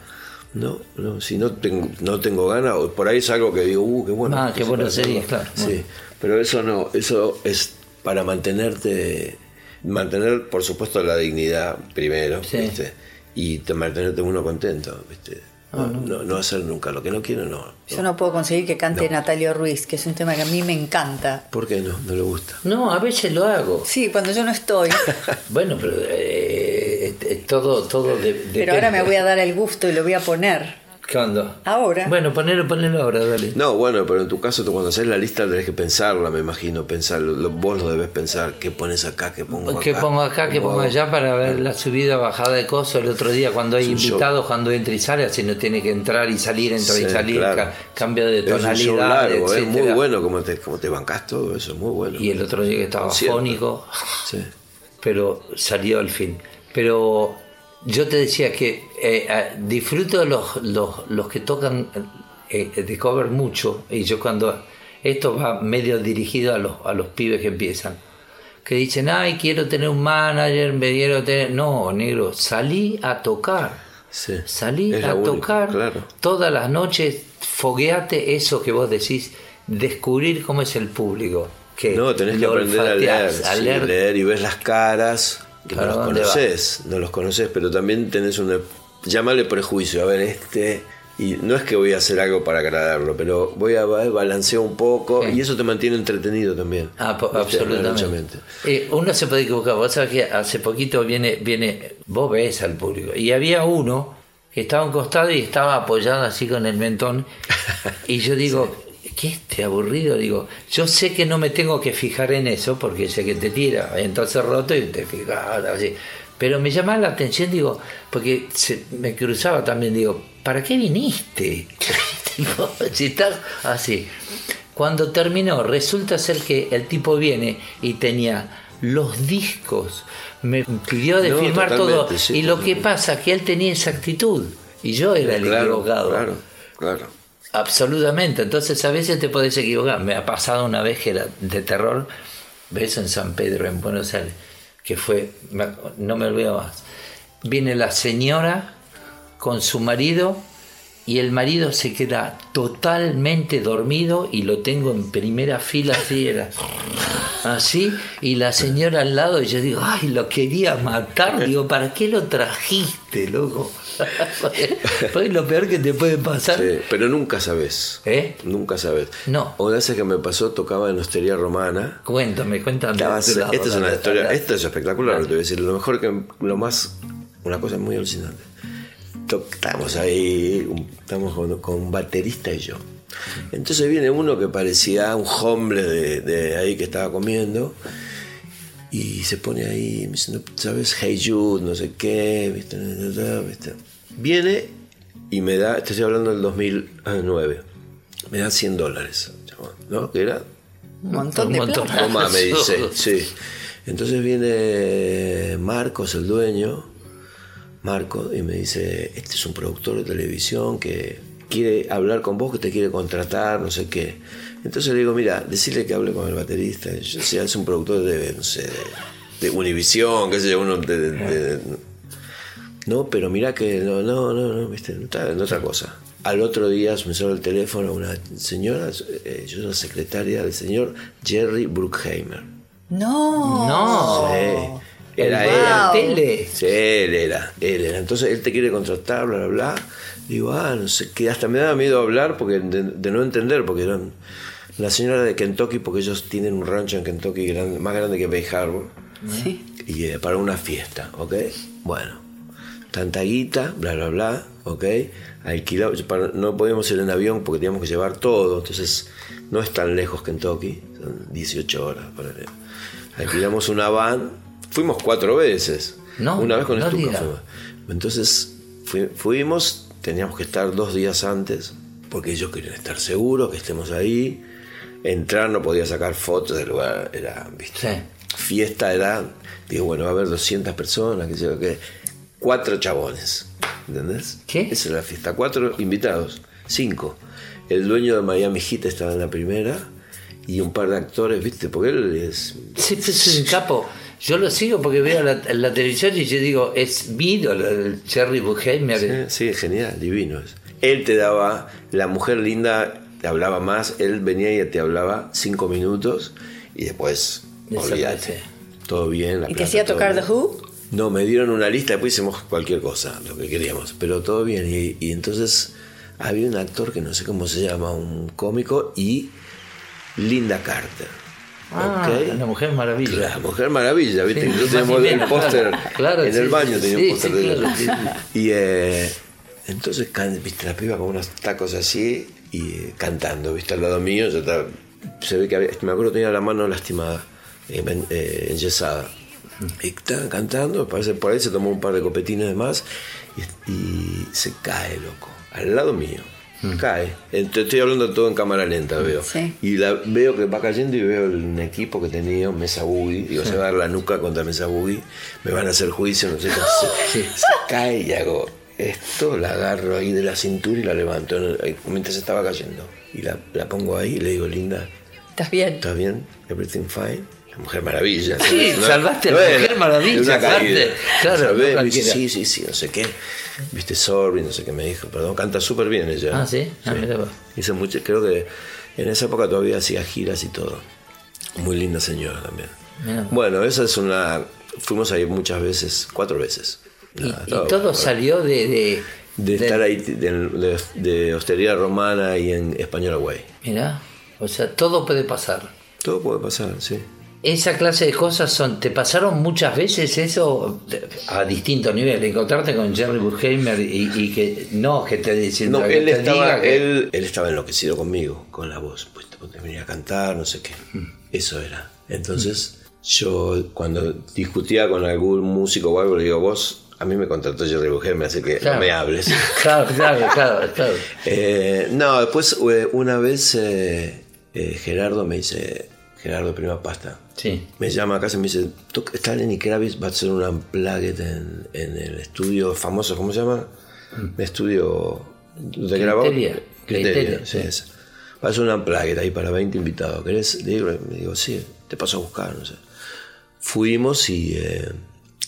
no, no, si no tengo, no tengo ganas, o por ahí es algo que digo, uh, qué bueno. Ah, qué bueno sería, claro. Sí, pero eso no, eso es para mantenerte, mantener por supuesto la dignidad primero, Sí. ¿viste? Y te, mantenerte uno contento, ¿viste? No, no, no hacer nunca lo que no quiero, no. Yo no puedo conseguir que cante Natalio Ruiz, que es un tema que a mí me encanta. ¿Por qué no? No le gusta. No, a veces lo hago. Sí, cuando yo no estoy. Bueno, pero eh, eh, todo, todo de- Pero ahora me voy a dar el gusto y lo voy a poner. ¿Cuándo? Ahora. Bueno, ponelo, ponelo ahora, dale. No, bueno, pero en tu caso, tú cuando haces la lista tenés que pensarla, me imagino. Pensar, lo- vos lo debes pensar. ¿Qué pones acá? ¿Qué pongo acá? ¿Qué pongo acá? ¿Qué pongo allá para ver la subida, bajada de coso? El otro día cuando hay Es invitados, cuando entra y sale, así no tiene que entrar y salir, entrar y salir, claro. ca- cambio de tonalidad, es muy bueno como te, como te bancás todo eso, muy bueno. Y el otro día que estaba Concierto. fónico, Sí. pero salió al fin. Pero yo te decía que eh, eh, disfruto los, los, los que tocan eh, de cover mucho, y yo cuando esto va medio dirigido a los, a los pibes que empiezan, que dicen, ay, quiero tener un manager, me quiero tener... No, negro, salí a tocar. Sí. Salí a única, tocar claro. todas las noches, fogueate eso que vos decís, descubrir cómo es el público. Que No, tenés que aprender a leer, a sí, leer leer y ves las caras, que ¿Para no los conoces, no los conoces, pero también tenés una... Llámale prejuicio, a ver, este... Y no es que voy a hacer algo para agradarlo, pero voy a ba- balanceo un poco Sí. y eso te mantiene entretenido también. Ah, absolutamente. Eh, uno se puede equivocar. Vos sabés que hace poquito viene, viene, vos ves al público. Y había uno que estaba a un costado y estaba apoyado así con el mentón. Y yo digo, ¿qué este aburrido? Digo, yo sé que no me tengo que fijar en eso porque sé que te tira. Entonces roto y te fijas así. Pero me llamaba la atención, digo, porque se, me cruzaba también, digo, ¿para qué viniste? Tipo, si estás así. Cuando terminó, resulta ser que el tipo viene y tenía los discos, me pidió de No, firmar todo. sí, y lo que pasa que él tenía esa actitud y yo era el Claro, equivocado. Claro, claro. Absolutamente. Entonces a veces te podés equivocar. Me ha pasado una vez que era de terror. ¿Ves? En San Pedro, en Buenos Aires. Que fue, no me olvido más. Viene la señora con su marido y el marido se queda totalmente dormido y lo tengo en primera fila así era así y la señora al lado y yo digo ay lo quería matar digo para qué lo trajiste loco Porque lo peor que te puede pasar Sí, pero nunca sabes. ¿Eh? Nunca sabes. No. Una vez que me pasó, tocaba en Hostería Romana. Cuéntame, cuéntame. Lado, esta es una historia, esto es espectacular, te voy a decir. Lo mejor que, lo más, una cosa muy alucinante. Estamos ahí, un- estamos con, con un baterista y yo. Entonces viene uno que parecía un hombre de, de ahí que estaba comiendo y se pone ahí, me dice, "No, ¿sabes? Hey Jude, no sé qué, ¿viste? ¿viste? Viene y me da, te estoy hablando del 2009, me da 100 dólares, ¿no? Que era Un montón Un de montón. plata. Toma, me dice, sí. Entonces viene Marcos, el dueño, Marco, y me dice, este es un productor de televisión que quiere hablar con vos, que te quiere contratar, no sé qué. Entonces le digo, mira, decirle que hable con el baterista. Yo sé, es un productor de, no sé, de, de Univisión, qué sé yo, uno de, de- de- no, pero mira que no, no, no, no, viste, no está en otra cosa. Al otro día me suena el teléfono una señora, eh, yo soy la secretaria del señor Jerry Bruckheimer. No. No. Sí, era él. tele. Sí, él era, él era. Entonces él te quiere contratar, bla, bla, bla. Digo, ah, no sé qué. Hasta me daba miedo hablar porque de, de no entender, porque eran la señora de Kentucky, porque ellos tienen un rancho en Kentucky más grande que Bay Harbor. Sí. Y eh, para una fiesta, ¿ok? Bueno, tanta guita, bla, bla, bla, ¿ok? Alquilado, para- no podíamos ir en avión porque teníamos que llevar todo, entonces no es tan lejos Kentucky, son 18 horas. Alquilamos una van, fuimos cuatro veces. No, una vez con no Stuka fuimos. Entonces fui- fuimos, teníamos que estar dos días antes porque ellos querían estar seguros que estemos ahí. Entrar no podía sacar fotos del lugar, era, ¿viste? Sí. fiesta era, digo, bueno, va a haber 200 personas, que sé yo qué, cuatro chabones, ¿entendés? ¿Qué? Esa era la fiesta, cuatro invitados, cinco. El dueño de Miami Heat estaba en la primera y un par de actores, ¿viste? Porque él es... Sí, es un capo. Yo lo sigo porque veo la, la televisión y yo digo, es mi ídolo, el Cherry Buchheimer. Sí, sí, genial, divino. es. Él te daba, la mujer linda te hablaba más, él venía y te hablaba cinco minutos y después, olvídate. Todo bien. La ¿Y te hacía tocar bien. The Who? No, me dieron una lista, después hicimos cualquier cosa, lo que queríamos, pero todo bien. Y, y entonces había un actor que no sé cómo se llama, un cómico, y Linda Carter. Ah, ¿ok? la mujer maravilla. La Mujer Maravilla, ¿viste? Sí, teníamos el póster claro. En sí, el baño, tenía sí, un póster de claro, Y eh, Entonces, viste, la piba con unos tacos así y eh, cantando, viste, al lado mío, yo estaba- se ve que había, me acuerdo tenía la mano lastimada, eh, eh, enyesada. Y estaban cantando, parece por ahí se tomó un par de copetines de más y, y se cae, loco, al lado mío. Cae. Ent- Estoy hablando todo en cámara lenta, veo. Sí. Y la veo que va cayendo y veo un equipo que tenía, Mesa Boogie. Digo, se va a dar la nuca contra Mesa Boogie. Me van a hacer juicio, no sé qué. Se, se cae y hago esto, la agarro ahí de la cintura y la levanto mientras estaba cayendo. Y la, la pongo ahí y le digo, Linda, ¿Estás bien? ¿estás bien? ¿Everything fine? La Mujer Maravilla. Sí, ¿no? salvaste a la Mujer Maravilla, una caída. Claro, sí, sí, sí, no sé qué. Viste, sorry, no sé qué me dijo. Perdón, canta súper bien ella. Ah, ¿sí? Ah, mira vos. Hizo mucho, creo que en esa época todavía hacía giras y todo. Muy linda señora también. Vos. Bueno, esa es una. Fuimos ahí muchas veces, cuatro veces. Y, Nada, y todo salió de... De, De estar ahí de, de, hostería romana y en Española Way. Mirá, o sea, todo puede pasar. Todo puede pasar, sí. Esa clase de cosas son, ¿te pasaron muchas veces eso a distintos niveles? Encontrarte con Jerry Bruckheimer y, y que no que te dicen No, que él te estaba, que- él, él estaba enloquecido conmigo, con la voz. Pues te venía a cantar, no sé qué. Eso era. Entonces, yo cuando discutía con algún músico o algo, le digo, vos, a mí me contrató Jerry Bruckheimer, así que Claro. no me hables. Claro, claro, claro, claro. Eh, no, después eh, una vez eh, eh, Gerardo me dice, Gerardo Prima Pasta, Sí. me llama a casa y me dice, "Tú- está Lenny Kravitz, va a hacer un unplugged en, en el estudio famoso, ¿cómo se llama? El estudio de grabado. Criteria. Sí, sí. Va a hacer un unplugged ahí para 20 invitados. ¿Querés? Le digo, me digo, sí, te paso a buscar, no sé. Fuimos y eh,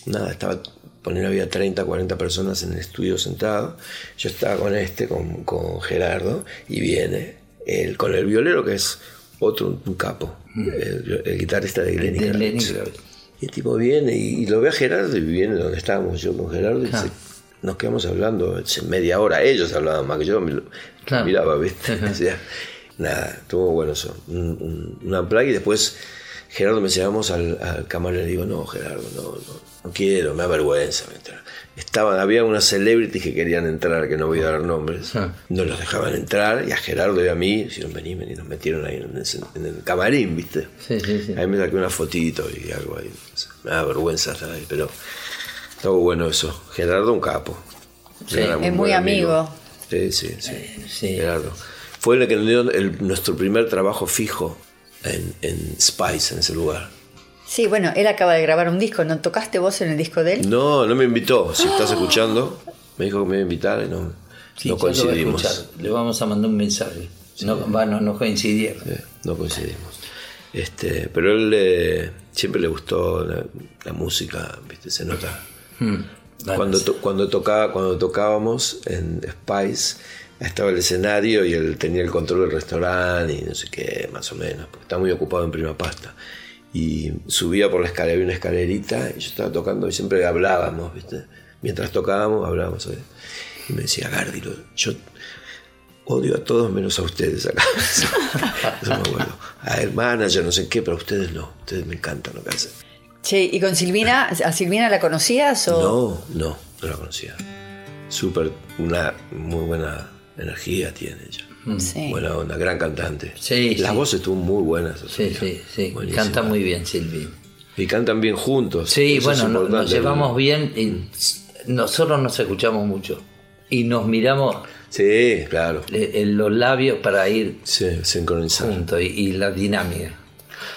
nada, estaba, poner había 30, 40 personas en el estudio sentado. Yo estaba con este, con, con Gerardo, y viene él con el violero que es otro, un capo, el, el guitarrista de Lenny De. Y el tipo viene y, y lo ve a Gerardo y viene donde estábamos yo con Gerardo y Claro. dice, nos quedamos hablando media hora. Ellos hablaban más que yo, Claro. miraba, ¿viste? O sea, nada, estuvo bueno eso. Un, un, un unplug y después Gerardo me decía, vamos al, al camarero. Le digo, no, Gerardo, no, no, no quiero, me da vergüenza. me entra". Estaban, había unas celebrities que querían entrar, que no voy a dar nombres. Ah. No los dejaban entrar y a Gerardo y a mí, dijeron, vení, vení, nos metieron ahí en, el camarín, ¿viste? Sí, sí, sí. Ahí me saqué una fotito y algo ahí. Me da vergüenza estar ahí, pero estuvo bueno eso. Gerardo, un capo. Sí, es muy amigo. Sí, sí, sí. sí. Gerardo. Fue el que nos dio el- nuestro primer trabajo fijo en, en Spice, en ese lugar. Sí, bueno, él acaba de grabar un disco. ¿No tocaste vos en el disco de él? No, no me invitó. Si estás escuchando, me dijo que me iba a invitar y no, Sí, no a coincidimos. escuchar. Le vamos a mandar un mensaje. No, va, no, no coincidieron. Eh, no coincidimos. Este, pero él eh, siempre le gustó la, la música, ¿viste? Se nota. Hmm. Bueno, Cuando, to- cuando, tocaba, cuando tocábamos en Spice, estaba el escenario y él tenía el control del restaurante y no sé qué, más o menos, porque estaba muy ocupado en prima pasta. Y subía por la escalera, había una escalerita y yo estaba tocando y siempre hablábamos, ¿viste? Mientras tocábamos, hablábamos. ¿sabes? Y me decía, Gardi, yo odio a todos menos a ustedes acá. Eso me acuerdo. A el manager, no sé qué, pero a ustedes no. Ustedes me encantan lo que hacen. Che, ¿y con Silvina? ¿A Silvina la conocías o...? No, no, no la conocía. Súper, una muy buena energía tiene ella. Sí. Buena onda, gran cantante. Sí, Las sí. voces estuvo muy buenas. Sí, sí, sí. Buenísima. Canta muy bien, Silvi. Y cantan bien juntos. Sí, Eso bueno, no- nos llevamos bien y nosotros nos escuchamos mucho. Y nos miramos Sí, claro. en los labios para ir Sí, sincronizar. juntos y, y la dinámica.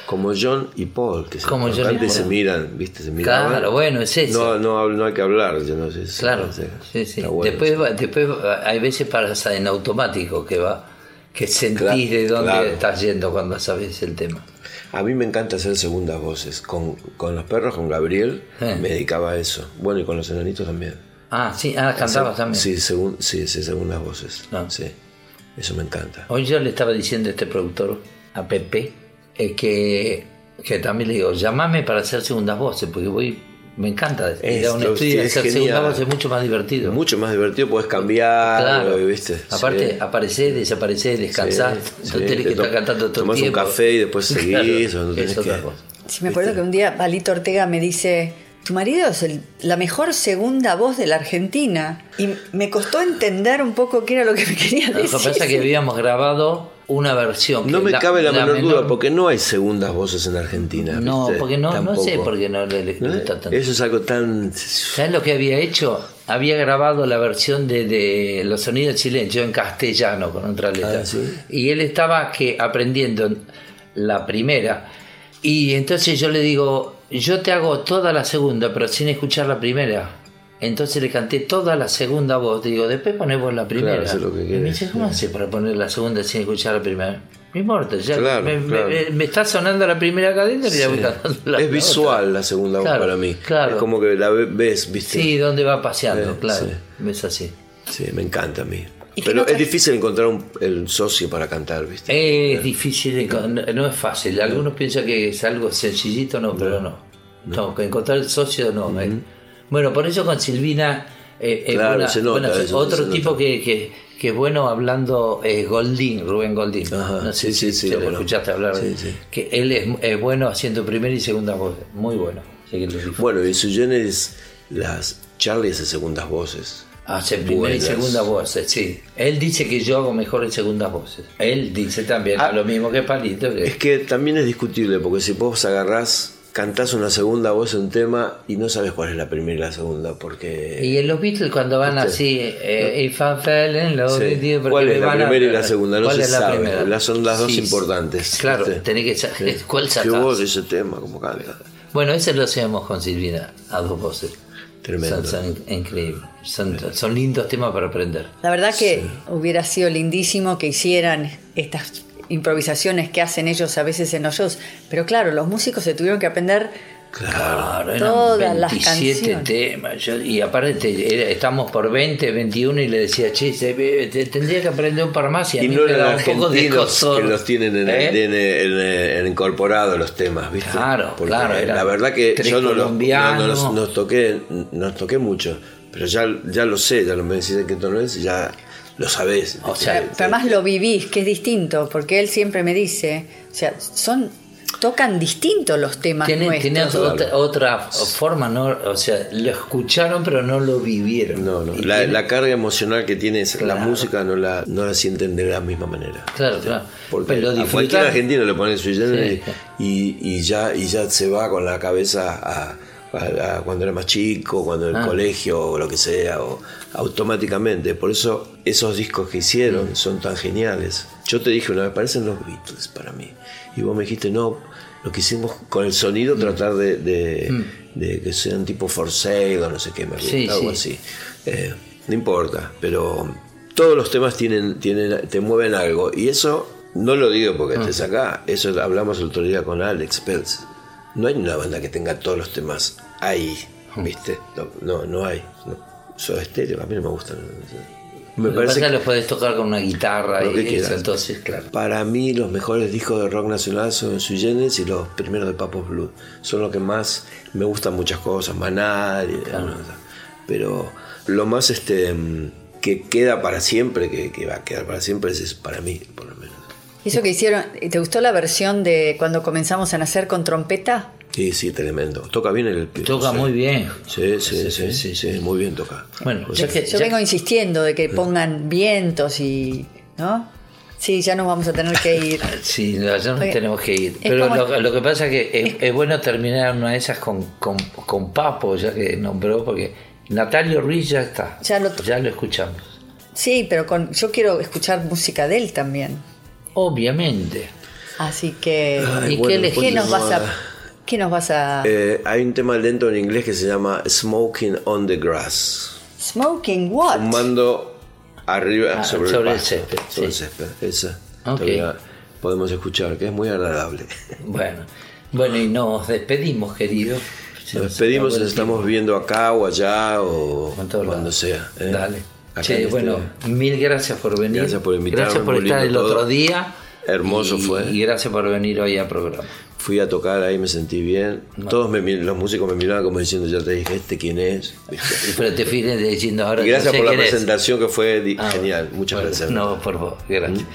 Como John y Paul, que se, Como John y se miran, ¿viste? Se miraban. Claro, bueno, es eso. No, no, hay que hablar, yo no sé. Claro, sí, sí, sí. está bueno. después, va- después va- hay veces pasa en automático que va, que sentís Claro, de dónde claro. estás yendo cuando sabes el tema. A mí me encanta hacer segundas voces. Con, con los perros, con Gabriel, Eh. me dedicaba a eso. Bueno, y con los enanitos también. Ah, sí, ah, cantabas también. Sí, segun- sí, sí, segundas voces. Ah. Sí, eso me encanta. Hoy yo le estaba diciendo a este productor, a Pepe, eh, que, que también le digo, llamame para hacer segundas voces, porque voy, me encanta ir a un estudio y hacer segundas genial. voces, es mucho más divertido. Mucho más divertido, puedes cambiar, Claro, ¿viste? aparte Sí. aparecer, desaparecer, descansar, Sí, no sí, tenés te que estar cantando todo el tomás un tiempo. café y después seguís, o no es otra que- cosa. Sí, me acuerdo que un día Palito Ortega me dice, tu marido es el- la mejor segunda voz de la Argentina. Y me costó entender un poco qué era lo que me quería Lo que decir. pasa es que habíamos grabado una versión. No me cabe la, menor, menor- duda, porque no hay segundas voces en Argentina. No, ¿viste? porque no, no sé por qué no le ¿No? gusta tanto. Eso es algo tan... ¿Sabes lo que había hecho? Había grabado la versión de, de Los Sonidos Silencio en castellano con otra letra. Ah, ¿sí? Y él estaba que aprendiendo la primera. Y entonces yo le digo, yo te hago toda la segunda, pero sin escuchar la primera. Entonces le canté toda la segunda voz. Digo, después ponemos la primera. eso es lo que y me dice, ¿cómo hace para poner la segunda sin escuchar la primera? No importa, ya Claro, me, me- claro. me- me está sonando la primera cadena y ya voy cantando la es la visual otra. la segunda voz Claro, para mí. claro. Es como que la ve- ves, ¿viste? Sí, donde va paseando, Eh, claro. sí. Es así. Sí, me encanta a mí. ¿Y qué Pero es difícil encontrar un, el socio para cantar, ¿viste? Es difícil, encon- no, es fácil. Algunos piensan que es algo sencillito, no, pero no. No, que encontrar el socio no. eh. Bueno, por eso con Silvina eh, es Claro, buena- se nota buena- eso, otro se tipo nota. que, que, que es bueno hablando es Goldín, Rubén Goldín. Ajá, no sé sí, sí, si sí, lo conozco. escuchaste hablar. Sí, sí. Que él es, es bueno haciendo primera y segunda voz. Muy bueno. Bueno, y su es las Charlie hace segundas voces. Hace primera y segunda voces, sí. Él dice que yo hago mejor en segundas voces. Él dice también Ah. lo mismo que Palito. Que, Es que también es discutible, porque si vos agarrás, cantás una segunda voz en un tema y no sabes cuál es la primera y la segunda, porque... Y en los Beatles cuando van así, eh, If I fell in love Sí. with you, porque ¿Cuál es la van a- primera y la segunda? No ¿Cuál se es la sabe. primera? Las son las dos Sí, importantes. Claro, ¿viste? tenés que saber cuál Qué sacás. voz ese tema, como canta. Bueno, ese lo hacemos con Silvina, a dos voces. Tremendo. Son, son increíbles. Son, son lindos temas para aprender. La verdad que hubiera sido lindísimo que hicieran estas improvisaciones que hacen ellos a veces en los shows. Pero claro, los músicos se tuvieron que aprender Claro, eran Todas las 27 canciones. temas. Yo- y aparte, te- era- estamos por 20, 21 y le decía, che, te- tendría que aprender un par más. Y a Y mí no me eran daba un poco de cosor. que los tienen en, ¿Eh? en- en- en incorporado los temas, ¿viste? Claro, Porque claro, La verdad que yo no, los- no, no los- nos toqué, nos toqué mucho, pero ya, ya lo sé, ya lo me decís que tono es, ya lo sabés. O sea, Pero además lo vivís, que es distinto, porque él siempre me dice, o sea, son tocan distintos los temas Tiene, nuestros. tiene otra, otra forma, ¿no? O sea, lo escucharon pero no lo vivieron. no, no. La, tiene- la carga emocional que tiene la música no la, no la sienten de la misma manera. Claro, claro. Porque pero a cualquier disfrutar. argentino le pone su Sí. y, y ya y ya se va con la cabeza a, a- a cuando era más chico, cuando en el Ah. colegio o lo que sea, o automáticamente. Por eso esos discos que hicieron Mm. son tan geniales. Yo te dije una vez, parecen los Beatles para mí. Y vos me dijiste, no, lo que hicimos con el Mm. sonido, tratar de, de- de que sean tipo for sale o no sé qué, me Sí, algo sí. así. Eh, no importa, pero todos los temas tienen, tienen, te mueven algo. Y eso no lo digo porque Ah. estés acá, eso hablamos el otro día con Alex Peltz. No hay una banda que tenga todos los temas ahí, Ah. ¿viste? No, no, no hay. No. Soda estéreo, a mí no me gustan. Me Lo parece que que lo puedes tocar con una guitarra Lo y que eso, quieras. entonces, claro. para mí los mejores discos de rock nacional son Sui Generis y los primeros de Papos Blue. Son los que más me gustan muchas cosas, Maná, y- pero lo más este mm, que queda para siempre, que, que va a quedar para siempre, es eso, para mí, por lo menos. Eso que hicieron, ¿te gustó la versión de cuando comenzamos a nacer con trompeta? Sí, sí, tremendo. Toca bien el Toca muy bien. Sí, sí, sí, sí, sí, muy bien toca. Bueno, O ya sea, que- Yo ya- vengo insistiendo de que pongan vientos y. ¿No? Sí, ya nos vamos a tener que ir. Sí, no, ya nos tenemos que ir. Pero como- lo, lo que pasa es que es, es bueno terminar una de esas con, con, con Papo, ya que nombró, porque Natalio Ruiz ya está. Ya lo- escuchamos. Sí, pero con, yo quiero escuchar música de él también. Obviamente. Así que. Ay, ¿Y bueno, qué le- ¿Qué nos vas a- a.? ¿Qué nos vas a.? Eh, hay un tema lento en inglés que se llama Smoking on the Grass. Smoking what? Fumando arriba Ah, sobre, sobre el césped, Sobre el césped, esa. Ok. Todavía podemos escuchar, que es muy agradable. Bueno, bueno, y nos despedimos, querido. Se Nos despedimos, nos estamos viendo acá o allá o cuando sea. ¿eh? Dale. Che, este- bueno, mil gracias por venir. Gracias por invitarme, Gracias por estar el todo. otro día. Hermoso Y- fue. Y gracias por venir hoy al programa. Fui a tocar ahí, me sentí bien. Todos me, los músicos me miraban como diciendo, ya te dije, ¿este quién es? Pero te fui diciendo ahora Y gracias no sé por la es. presentación que fue Ah, genial. Muchas bueno, gracias. No, por favor, gracias.